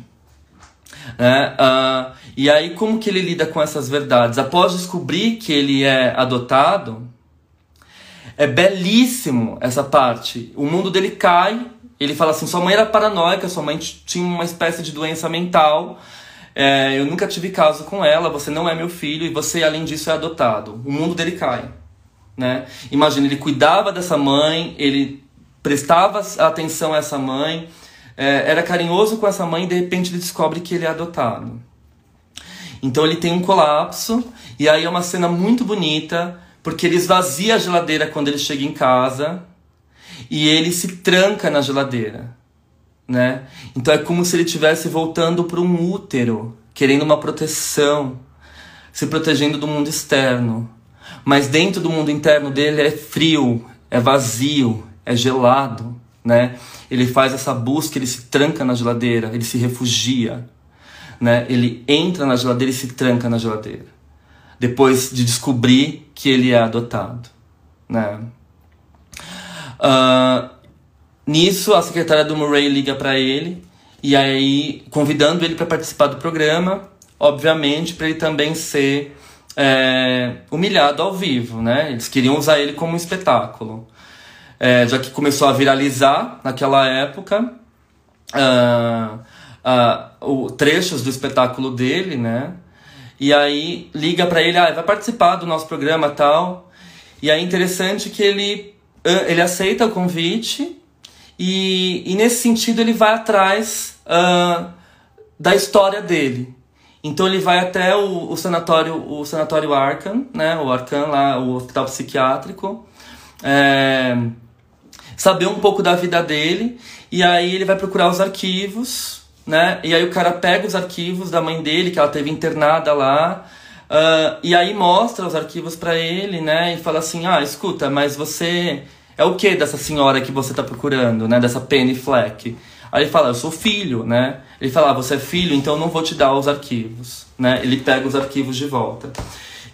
Speaker 1: Né? Uh, e aí como que ele lida com essas verdades? Após descobrir que ele é adotado, é belíssimo essa parte. O mundo dele cai, ele fala assim, sua mãe era paranoica, sua mãe tinha uma espécie de doença mental, é, eu nunca tive caso com ela, você não é meu filho e você, além disso, é adotado. O mundo dele cai. Né? Imagina, ele cuidava dessa mãe, ele prestava atenção a essa mãe, é, era carinhoso com essa mãe e de repente ele descobre que ele é adotado. Então ele tem um colapso, e aí é uma cena muito bonita, porque ele esvazia a geladeira quando ele chega em casa e ele se tranca na geladeira né? Então é como se ele estivesse voltando para um útero, querendo uma proteção, se protegendo do mundo externo. Mas dentro do mundo interno dele é frio, é vazio, é gelado, né? Ele faz essa busca, ele se tranca na geladeira, ele se refugia, né? Ele entra na geladeira e se tranca na geladeira. Depois de descobrir que ele é adotado, né? Uh, Nisso, a secretária do Murray liga para ele e aí convidando ele para participar do programa, obviamente para ele também ser é, humilhado ao vivo, né? Eles queriam usar ele como um espetáculo, é, já que começou a viralizar naquela época uh, uh, o trechos do espetáculo dele, né? E aí liga para ele, ah, vai participar do nosso programa tal. E é interessante que ele ele aceita o convite e, e nesse sentido ele vai atrás uh, da história dele. Então ele vai até o, o sanatório, o sanatório Arkham, né? O Arkham lá, o hospital psiquiátrico. É, saber um pouco da vida dele. E aí ele vai procurar os arquivos, né? E aí o cara pega os arquivos da mãe dele, que ela teve internada lá. Uh, e aí mostra os arquivos para ele, né? E fala assim: ah, escuta, mas você é o que dessa senhora que você tá procurando, né? Dessa Penny Fleck. Aí ele fala: eu sou filho, né? Ele fala: ah, você é filho, então não vou te dar os arquivos, né? Ele pega os arquivos de volta.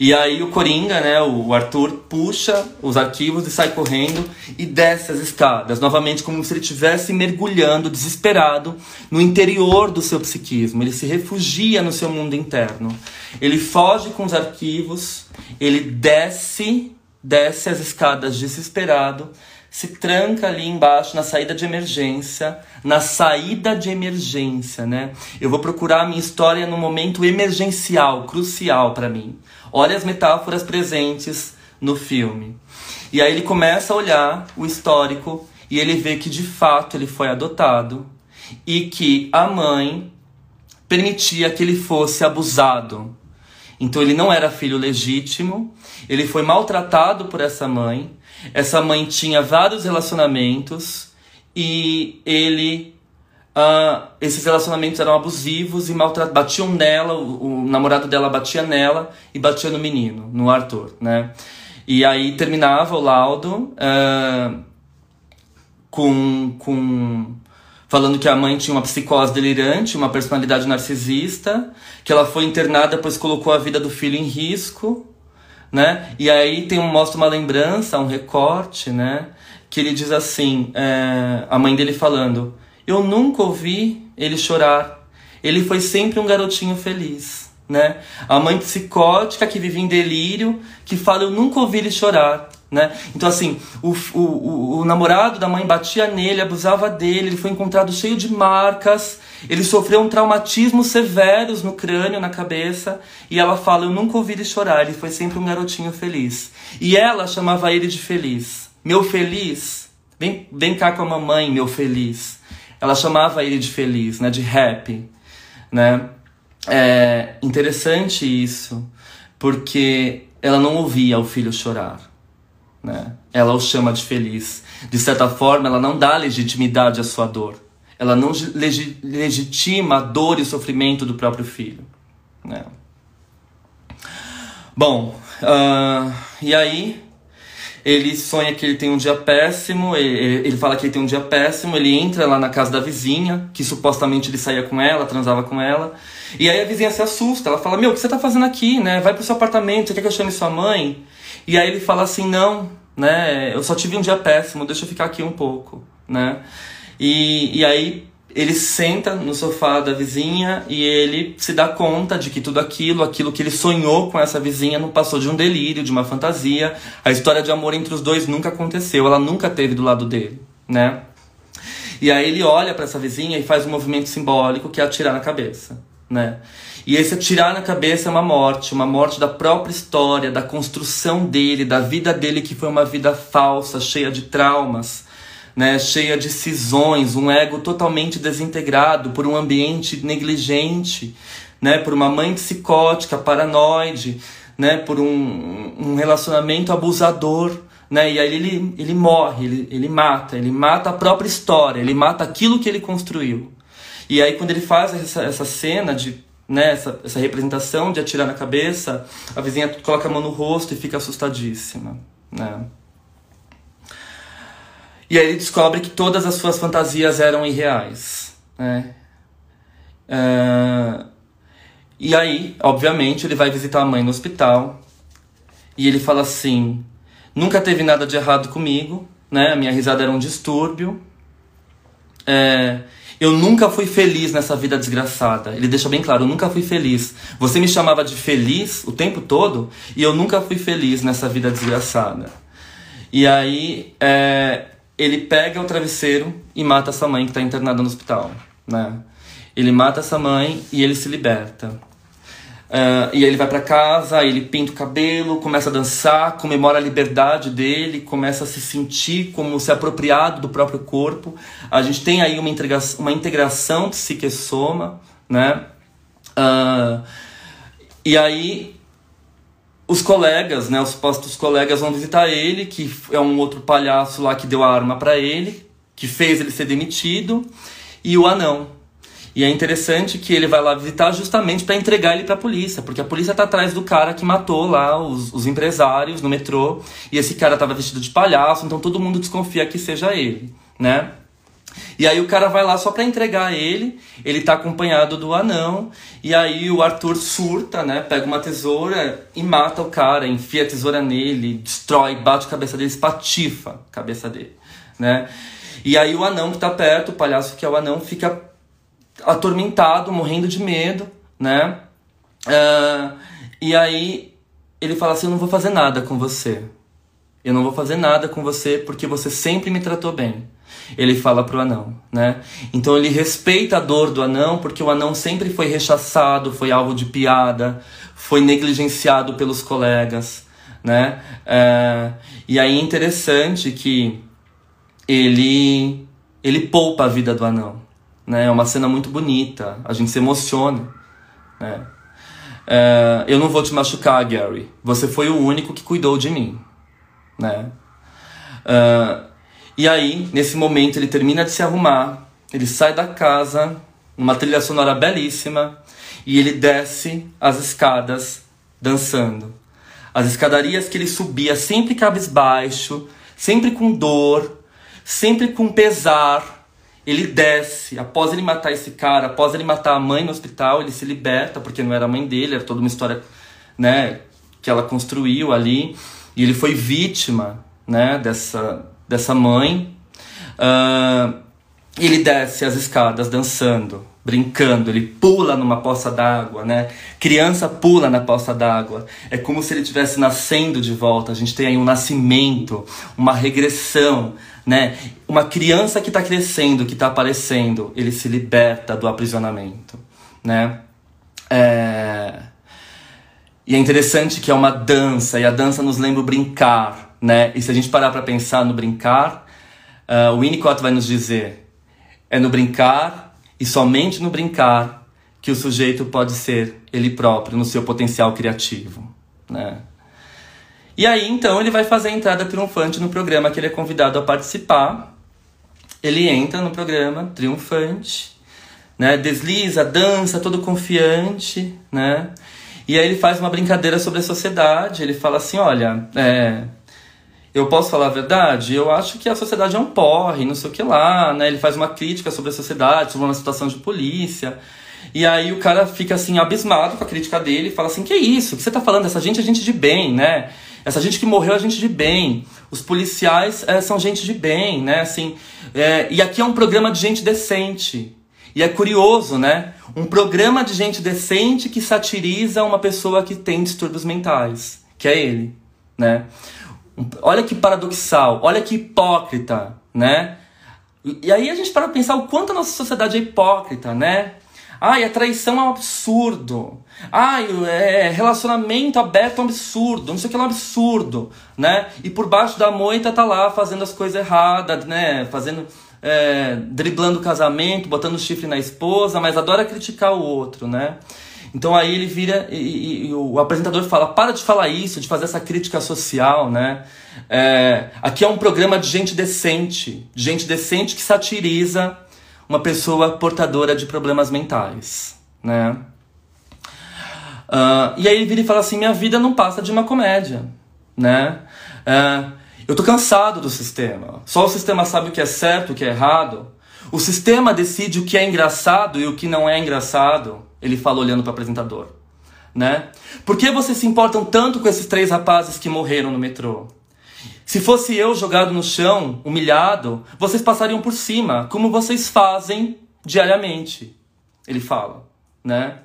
Speaker 1: E aí o Coringa, né, o Arthur, puxa os arquivos e sai correndo e desce as escadas, novamente como se ele estivesse mergulhando, desesperado, no interior do seu psiquismo. Ele se refugia no seu mundo interno. Ele foge com os arquivos, ele desce, desce as escadas desesperado, se tranca ali embaixo na saída de emergência, na saída de emergência, né? Eu vou procurar a minha história no momento emergencial, crucial para mim. Olha as metáforas presentes no filme. E aí ele começa a olhar o histórico e ele vê que de fato ele foi adotado e que a mãe permitia que ele fosse abusado. Então ele não era filho legítimo, ele foi maltratado por essa mãe. Essa mãe tinha vários relacionamentos e ele Uh, esses relacionamentos eram abusivos e maltratados. Batiam nela, o, o, namorado dela batia nela e batia no menino, no Arthur, né? E aí terminava o laudo uh, com, com falando que a mãe tinha uma psicose delirante, uma personalidade narcisista, que ela foi internada pois colocou a vida do filho em risco, né? E aí tem um, mostra uma lembrança, um recorte, né? Que ele diz assim, é, a mãe dele falando eu nunca ouvi ele chorar. Ele foi sempre um garotinho feliz, né? A mãe psicótica que vive em delírio, que fala, eu nunca ouvi ele chorar. Né? Então, assim, o, o, o, namorado da mãe batia nele, abusava dele, ele foi encontrado cheio de marcas, ele sofreu um traumatismo severos no crânio, na cabeça, e ela fala: Eu nunca ouvi ele chorar, ele foi sempre um garotinho feliz. E ela chamava ele de feliz. Meu feliz, vem, vem cá com a mamãe, meu feliz ela chamava ele de feliz, né, de happy, né? É interessante isso, porque ela não ouvia o filho chorar, né? Ela o chama de feliz. De certa forma, ela não dá legitimidade à sua dor. Ela não legi legitima a dor e o sofrimento do próprio filho, né? Bom, uh, e aí ele sonha que ele tem um dia péssimo, ele, ele fala que ele tem um dia péssimo, ele entra lá na casa da vizinha, que supostamente ele saía com ela, transava com ela, e aí a vizinha se assusta, ela fala, meu, o que você tá fazendo aqui, né? Vai pro seu apartamento, você quer que eu chame sua mãe? E aí ele fala assim, não, né, eu só tive um dia péssimo, deixa eu ficar aqui um pouco, né? E, e aí ele senta no sofá da vizinha e ele se dá conta de que tudo aquilo, aquilo que ele sonhou com essa vizinha, não passou de um delírio, de uma fantasia. A história de amor entre os dois nunca aconteceu, ela nunca teve do lado dele, né? E aí ele olha para essa vizinha e faz um movimento simbólico que é atirar na cabeça, né? E esse atirar na cabeça é uma morte, uma morte da própria história, da construção dele, da vida dele que foi uma vida falsa, cheia de traumas né, cheia de cisões, um ego totalmente desintegrado por um ambiente negligente, né, por uma mãe psicótica, paranoide, né, por um, um relacionamento abusador. Né, e aí ele, ele morre, ele, ele mata, ele mata a própria história, ele mata aquilo que ele construiu. E aí quando ele faz essa, essa cena de né, essa, essa representação de atirar na cabeça, a vizinha coloca a mão no rosto e fica assustadíssima. Né? E aí ele descobre que todas as suas fantasias eram irreais. Né? Uh, e aí, obviamente, ele vai visitar a mãe no hospital e ele fala assim: nunca teve nada de errado comigo, né? A minha risada era um distúrbio. É, eu nunca fui feliz nessa vida desgraçada. Ele deixa bem claro: eu nunca fui feliz. Você me chamava de feliz o tempo todo e eu nunca fui feliz nessa vida desgraçada. E aí, é, ele pega o travesseiro e mata essa mãe que está internada no hospital, né? Ele mata essa mãe e ele se liberta. Uh, e aí ele vai para casa, ele pinta o cabelo, começa a dançar, comemora a liberdade dele, começa a se sentir como se apropriado do próprio corpo. A gente tem aí uma, integração, uma integração psique-soma, né? Uh, e aí os colegas, né, os supostos colegas vão visitar ele, que é um outro palhaço lá que deu a arma para ele, que fez ele ser demitido, e o anão. E é interessante que ele vai lá visitar justamente para entregar ele para a polícia, porque a polícia tá atrás do cara que matou lá os, os empresários no metrô, e esse cara tava vestido de palhaço, então todo mundo desconfia que seja ele, né? E aí o cara vai lá só para entregar ele, ele tá acompanhado do anão, e aí o Arthur surta, né? Pega uma tesoura e mata o cara, enfia a tesoura nele, destrói, bate a cabeça dele, espatifa a cabeça dele, né? E aí o anão que tá perto, o palhaço que é o anão, fica atormentado, morrendo de medo, né? Uh, e aí ele fala assim: Eu não vou fazer nada com você. Eu não vou fazer nada com você porque você sempre me tratou bem. Ele fala pro anão, né? Então ele respeita a dor do anão porque o anão sempre foi rechaçado, foi alvo de piada, foi negligenciado pelos colegas, né? Uh, e aí é interessante que ele ele poupa a vida do anão, né? É uma cena muito bonita, a gente se emociona, né? É, eu não vou te machucar, Gary. Você foi o único que cuidou de mim, né? É, e aí, nesse momento, ele termina de se arrumar, ele sai da casa, uma trilha sonora belíssima, e ele desce as escadas dançando. As escadarias que ele subia sempre cabisbaixo, sempre com dor, sempre com pesar, ele desce, após ele matar esse cara, após ele matar a mãe no hospital, ele se liberta, porque não era a mãe dele, era toda uma história, né, que ela construiu ali. E ele foi vítima, né, dessa, dessa mãe. Uh, ele desce as escadas dançando, brincando, ele pula numa poça d'água, né? Criança pula na poça d'água. É como se ele estivesse nascendo de volta. A gente tem aí um nascimento, uma regressão, né? Uma criança que está crescendo, que está aparecendo, ele se liberta do aprisionamento, né? É... E é interessante que é uma dança, e a dança nos lembra o brincar, né? E se a gente parar para pensar no brincar, uh, o Winnicott vai nos dizer: é no brincar e somente no brincar que o sujeito pode ser ele próprio no seu potencial criativo, né? E aí, então, ele vai fazer a entrada triunfante no programa que ele é convidado a participar. Ele entra no programa triunfante, né? Desliza, dança, todo confiante, né? E aí ele faz uma brincadeira sobre a sociedade. Ele fala assim, olha, é, eu posso falar a verdade? Eu acho que a sociedade é um porre, não sei o que lá, né? Ele faz uma crítica sobre a sociedade, sobre uma situação de polícia. E aí o cara fica assim, abismado com a crítica dele fala assim, que isso? O que você tá falando? Essa gente é gente de bem, né? Essa gente que morreu é gente de bem. Os policiais é, são gente de bem, né? Assim, é, e aqui é um programa de gente decente. E é curioso, né? Um programa de gente decente que satiriza uma pessoa que tem distúrbios mentais, que é ele, né? Olha que paradoxal, olha que hipócrita, né? E aí a gente para pensar o quanto a nossa sociedade é hipócrita, né? Ai, a traição é um absurdo. Ai, é, relacionamento aberto é um absurdo. Não sei o que é um absurdo, né? E por baixo da moita tá lá fazendo as coisas erradas, né? Fazendo, é, driblando o casamento, botando chifre na esposa, mas adora criticar o outro, né? Então aí ele vira e, e, e, o apresentador fala: para de falar isso, de fazer essa crítica social, né? É, aqui é um programa de gente decente, de gente decente que satiriza uma pessoa portadora de problemas mentais, né? Uh, e aí ele vira e fala assim: minha vida não passa de uma comédia, né? Uh, eu tô cansado do sistema. Só o sistema sabe o que é certo, o que é errado. O sistema decide o que é engraçado e o que não é engraçado. Ele fala olhando para o apresentador, né? Por que vocês se importam tanto com esses três rapazes que morreram no metrô? Se fosse eu jogado no chão, humilhado, vocês passariam por cima, como vocês fazem diariamente. Ele fala, né?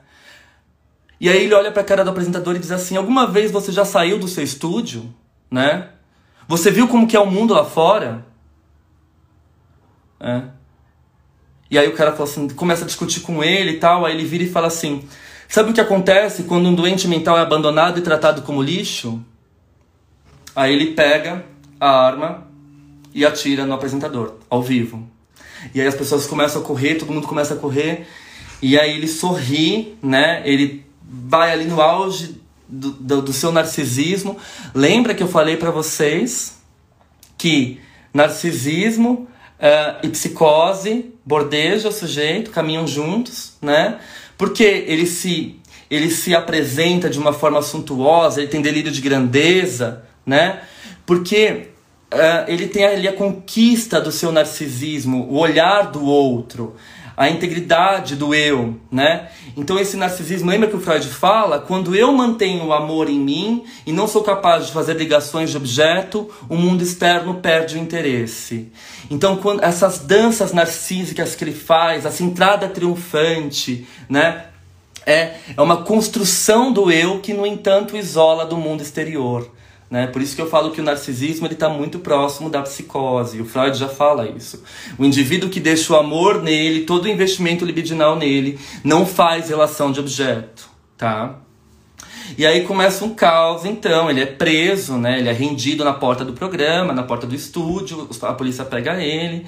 Speaker 1: E aí ele olha para a cara do apresentador e diz assim: "Alguma vez você já saiu do seu estúdio, né? Você viu como que é o mundo lá fora?" É. E aí o cara fala assim, começa a discutir com ele e tal, aí ele vira e fala assim: "Sabe o que acontece quando um doente mental é abandonado e tratado como lixo?" Aí ele pega a arma e atira no apresentador, ao vivo. E aí as pessoas começam a correr, todo mundo começa a correr, e aí ele sorri, né? Ele vai ali no auge do, do, do seu narcisismo. Lembra que eu falei para vocês que narcisismo uh, e psicose bordejam o sujeito, caminham juntos, né? Porque ele se, ele se apresenta de uma forma suntuosa, ele tem delírio de grandeza, né? Porque uh, ele tem ali a conquista do seu narcisismo, o olhar do outro, a integridade do eu, né? Então esse narcisismo, lembra que o Freud fala? Quando eu mantenho o amor em mim e não sou capaz de fazer ligações de objeto, o mundo externo perde o interesse. Então quando essas danças narcísicas que ele faz, essa entrada triunfante, né? É, é uma construção do eu que, no entanto, isola do mundo exterior. Né? Por isso que eu falo que o narcisismo está muito próximo da psicose. O Freud já fala isso. O indivíduo que deixa o amor nele, todo o investimento libidinal nele, não faz relação de objeto. Tá? E aí começa um caos, então. Ele é preso, né? ele é rendido na porta do programa, na porta do estúdio, a polícia pega ele.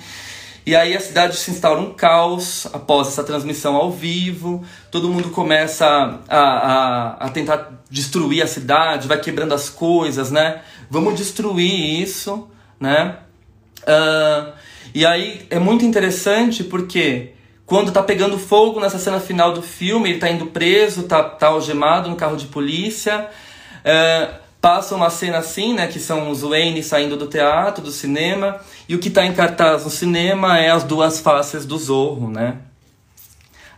Speaker 1: E aí a cidade se instaura um caos após essa transmissão ao vivo. Todo mundo começa a, a, a tentar destruir a cidade, vai quebrando as coisas, né? Vamos destruir isso, né? Uh, e aí é muito interessante porque quando tá pegando fogo nessa cena final do filme, ele tá indo preso, tá, tá algemado no carro de polícia. Uh, passa uma cena assim, né, que são os Wayne saindo do teatro, do cinema, e o que está em cartaz no cinema é as duas faces do Zorro, né?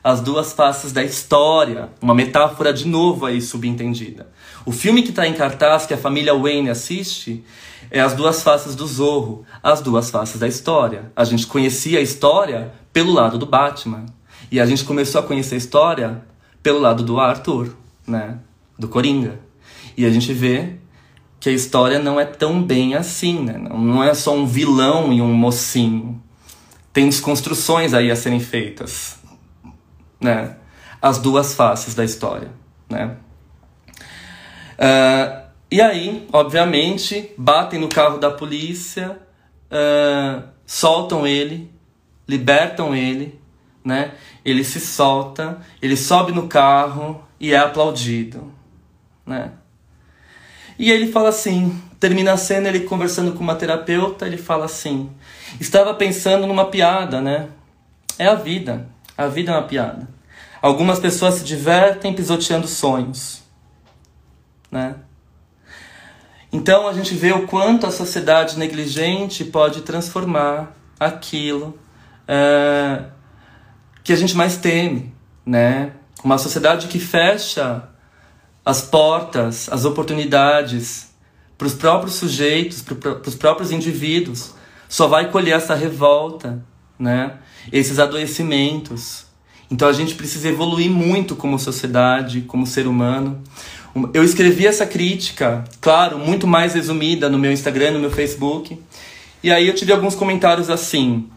Speaker 1: As duas faces da história, uma metáfora de novo aí subentendida. O filme que está em cartaz, que a família Wayne assiste, é as duas faces do Zorro, as duas faces da história. A gente conhecia a história pelo lado do Batman. E a gente começou a conhecer a história pelo lado do Arthur, né? Do Coringa. E a gente vê que a história não é tão bem assim, né? Não é só um vilão e um mocinho. Tem desconstruções aí a serem feitas, né? As duas faces da história, né? Uh, e aí, obviamente, batem no carro da polícia, uh, soltam ele, libertam ele, né? Ele se solta, ele sobe no carro e é aplaudido, né? E ele fala assim, termina a cena ele conversando com uma terapeuta, ele fala assim: "Estava pensando numa piada, né? É a vida. A vida é uma piada. Algumas pessoas se divertem pisoteando sonhos, né? Então a gente vê o quanto a sociedade negligente pode transformar aquilo é, que a gente mais teme, né? Uma sociedade que fecha as portas, as oportunidades para os próprios sujeitos, para os próprios indivíduos, só vai colher essa revolta, né? Esses adoecimentos. Então a gente precisa evoluir muito como sociedade, como ser humano. Eu escrevi essa crítica, claro, muito mais resumida no meu Instagram, no meu Facebook. E aí eu tive alguns comentários assim: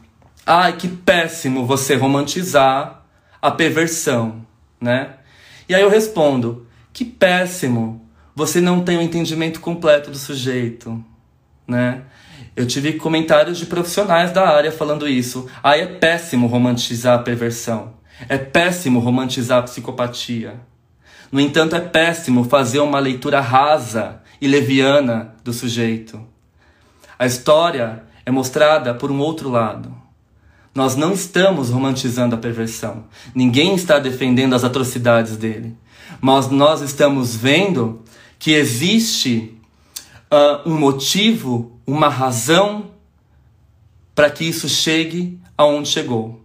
Speaker 1: "Ai, que péssimo você romantizar a perversão", né? E aí eu respondo: que péssimo! Você não tem o um entendimento completo do sujeito, né? Eu tive comentários de profissionais da área falando isso. Ah, é péssimo romantizar a perversão. É péssimo romantizar a psicopatia. No entanto, é péssimo fazer uma leitura rasa e leviana do sujeito. A história é mostrada por um outro lado. Nós não estamos romantizando a perversão. Ninguém está defendendo as atrocidades dele mas nós estamos vendo que existe uh, um motivo, uma razão para que isso chegue aonde chegou,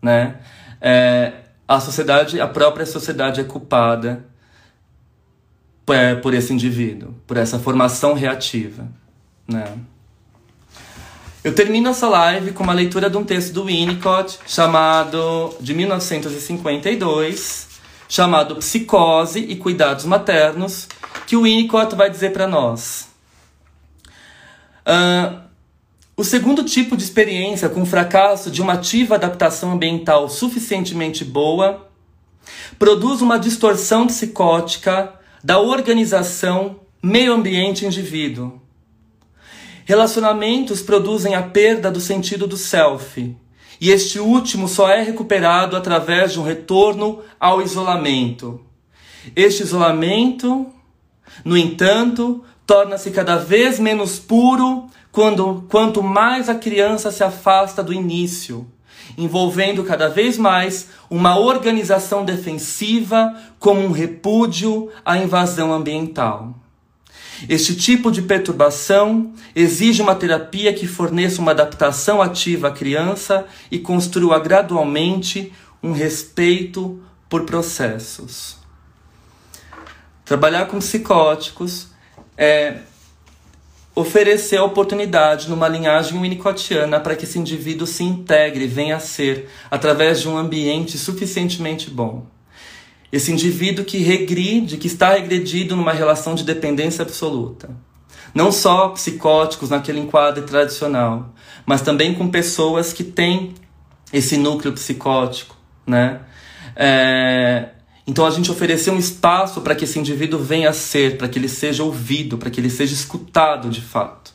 Speaker 1: né? É, a sociedade, a própria sociedade é culpada por, é, por esse indivíduo, por essa formação reativa, né? Eu termino essa live com uma leitura de um texto do Winnicott chamado de 1952 chamado Psicose e Cuidados Maternos, que o Winnicott vai dizer para nós. Uh, o segundo tipo de experiência com fracasso de uma ativa adaptação ambiental suficientemente boa produz uma distorção psicótica da organização meio-ambiente-indivíduo. Relacionamentos produzem a perda do sentido do self, e este último só é recuperado através de um retorno ao isolamento. Este isolamento No entanto, torna-se cada vez menos puro quando, quanto mais a criança se afasta do início, envolvendo cada vez mais uma organização defensiva como um repúdio à invasão ambiental. Este tipo de perturbação exige uma terapia que forneça uma adaptação ativa à criança e construa gradualmente um respeito por processos. Trabalhar com psicóticos é oferecer a oportunidade numa linhagem winnicottiana para que esse indivíduo se integre, venha a ser, através de um ambiente suficientemente bom. Esse indivíduo que regride, que está regredido numa relação de dependência absoluta. Não só psicóticos naquele enquadro tradicional, mas também com pessoas que têm esse núcleo psicótico, né? É, então a gente oferecer um espaço para que esse indivíduo venha a ser, para que ele seja ouvido, para que ele seja escutado de fato.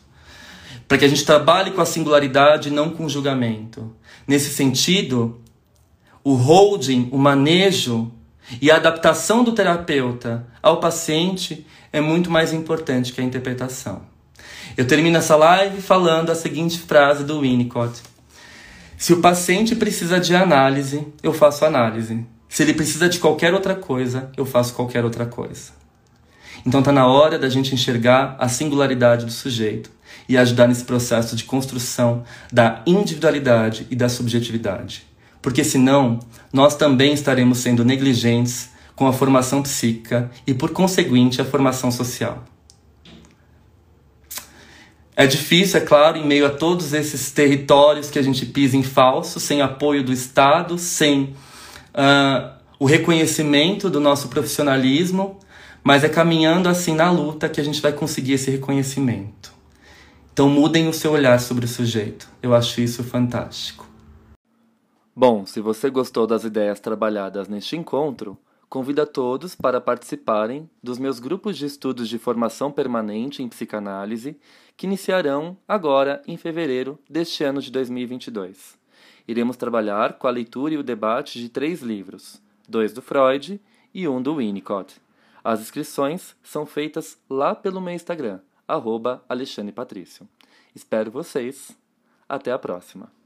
Speaker 1: Para que a gente trabalhe com a singularidade e não com o julgamento. Nesse sentido, o holding, o manejo e a adaptação do terapeuta ao paciente é muito mais importante que a interpretação. Eu termino essa live falando a seguinte frase do Winnicott: Se o paciente precisa de análise, eu faço análise. Se ele precisa de qualquer outra coisa, eu faço qualquer outra coisa. Então está na hora da gente enxergar a singularidade do sujeito e ajudar nesse processo de construção da individualidade e da subjetividade. Porque senão, nós também estaremos sendo negligentes com a formação psíquica e, por conseguinte, a formação social. É difícil, é claro, em meio a todos esses territórios que a gente pisa em falso, sem apoio do Estado, sem uh, o reconhecimento do nosso profissionalismo, mas é caminhando assim na luta que a gente vai conseguir esse reconhecimento. Então mudem o seu olhar sobre o sujeito. Eu acho isso fantástico. Bom, se você gostou das ideias trabalhadas neste encontro, convido a todos para participarem dos meus grupos de estudos de formação permanente em psicanálise, que iniciarão agora em fevereiro deste ano de 2022 iremos trabalhar com a leitura e o debate de três livros, dois do Freud e um do Winnicott. As inscrições são feitas lá pelo meu Instagram, arroba. Espero vocês. Até a próxima.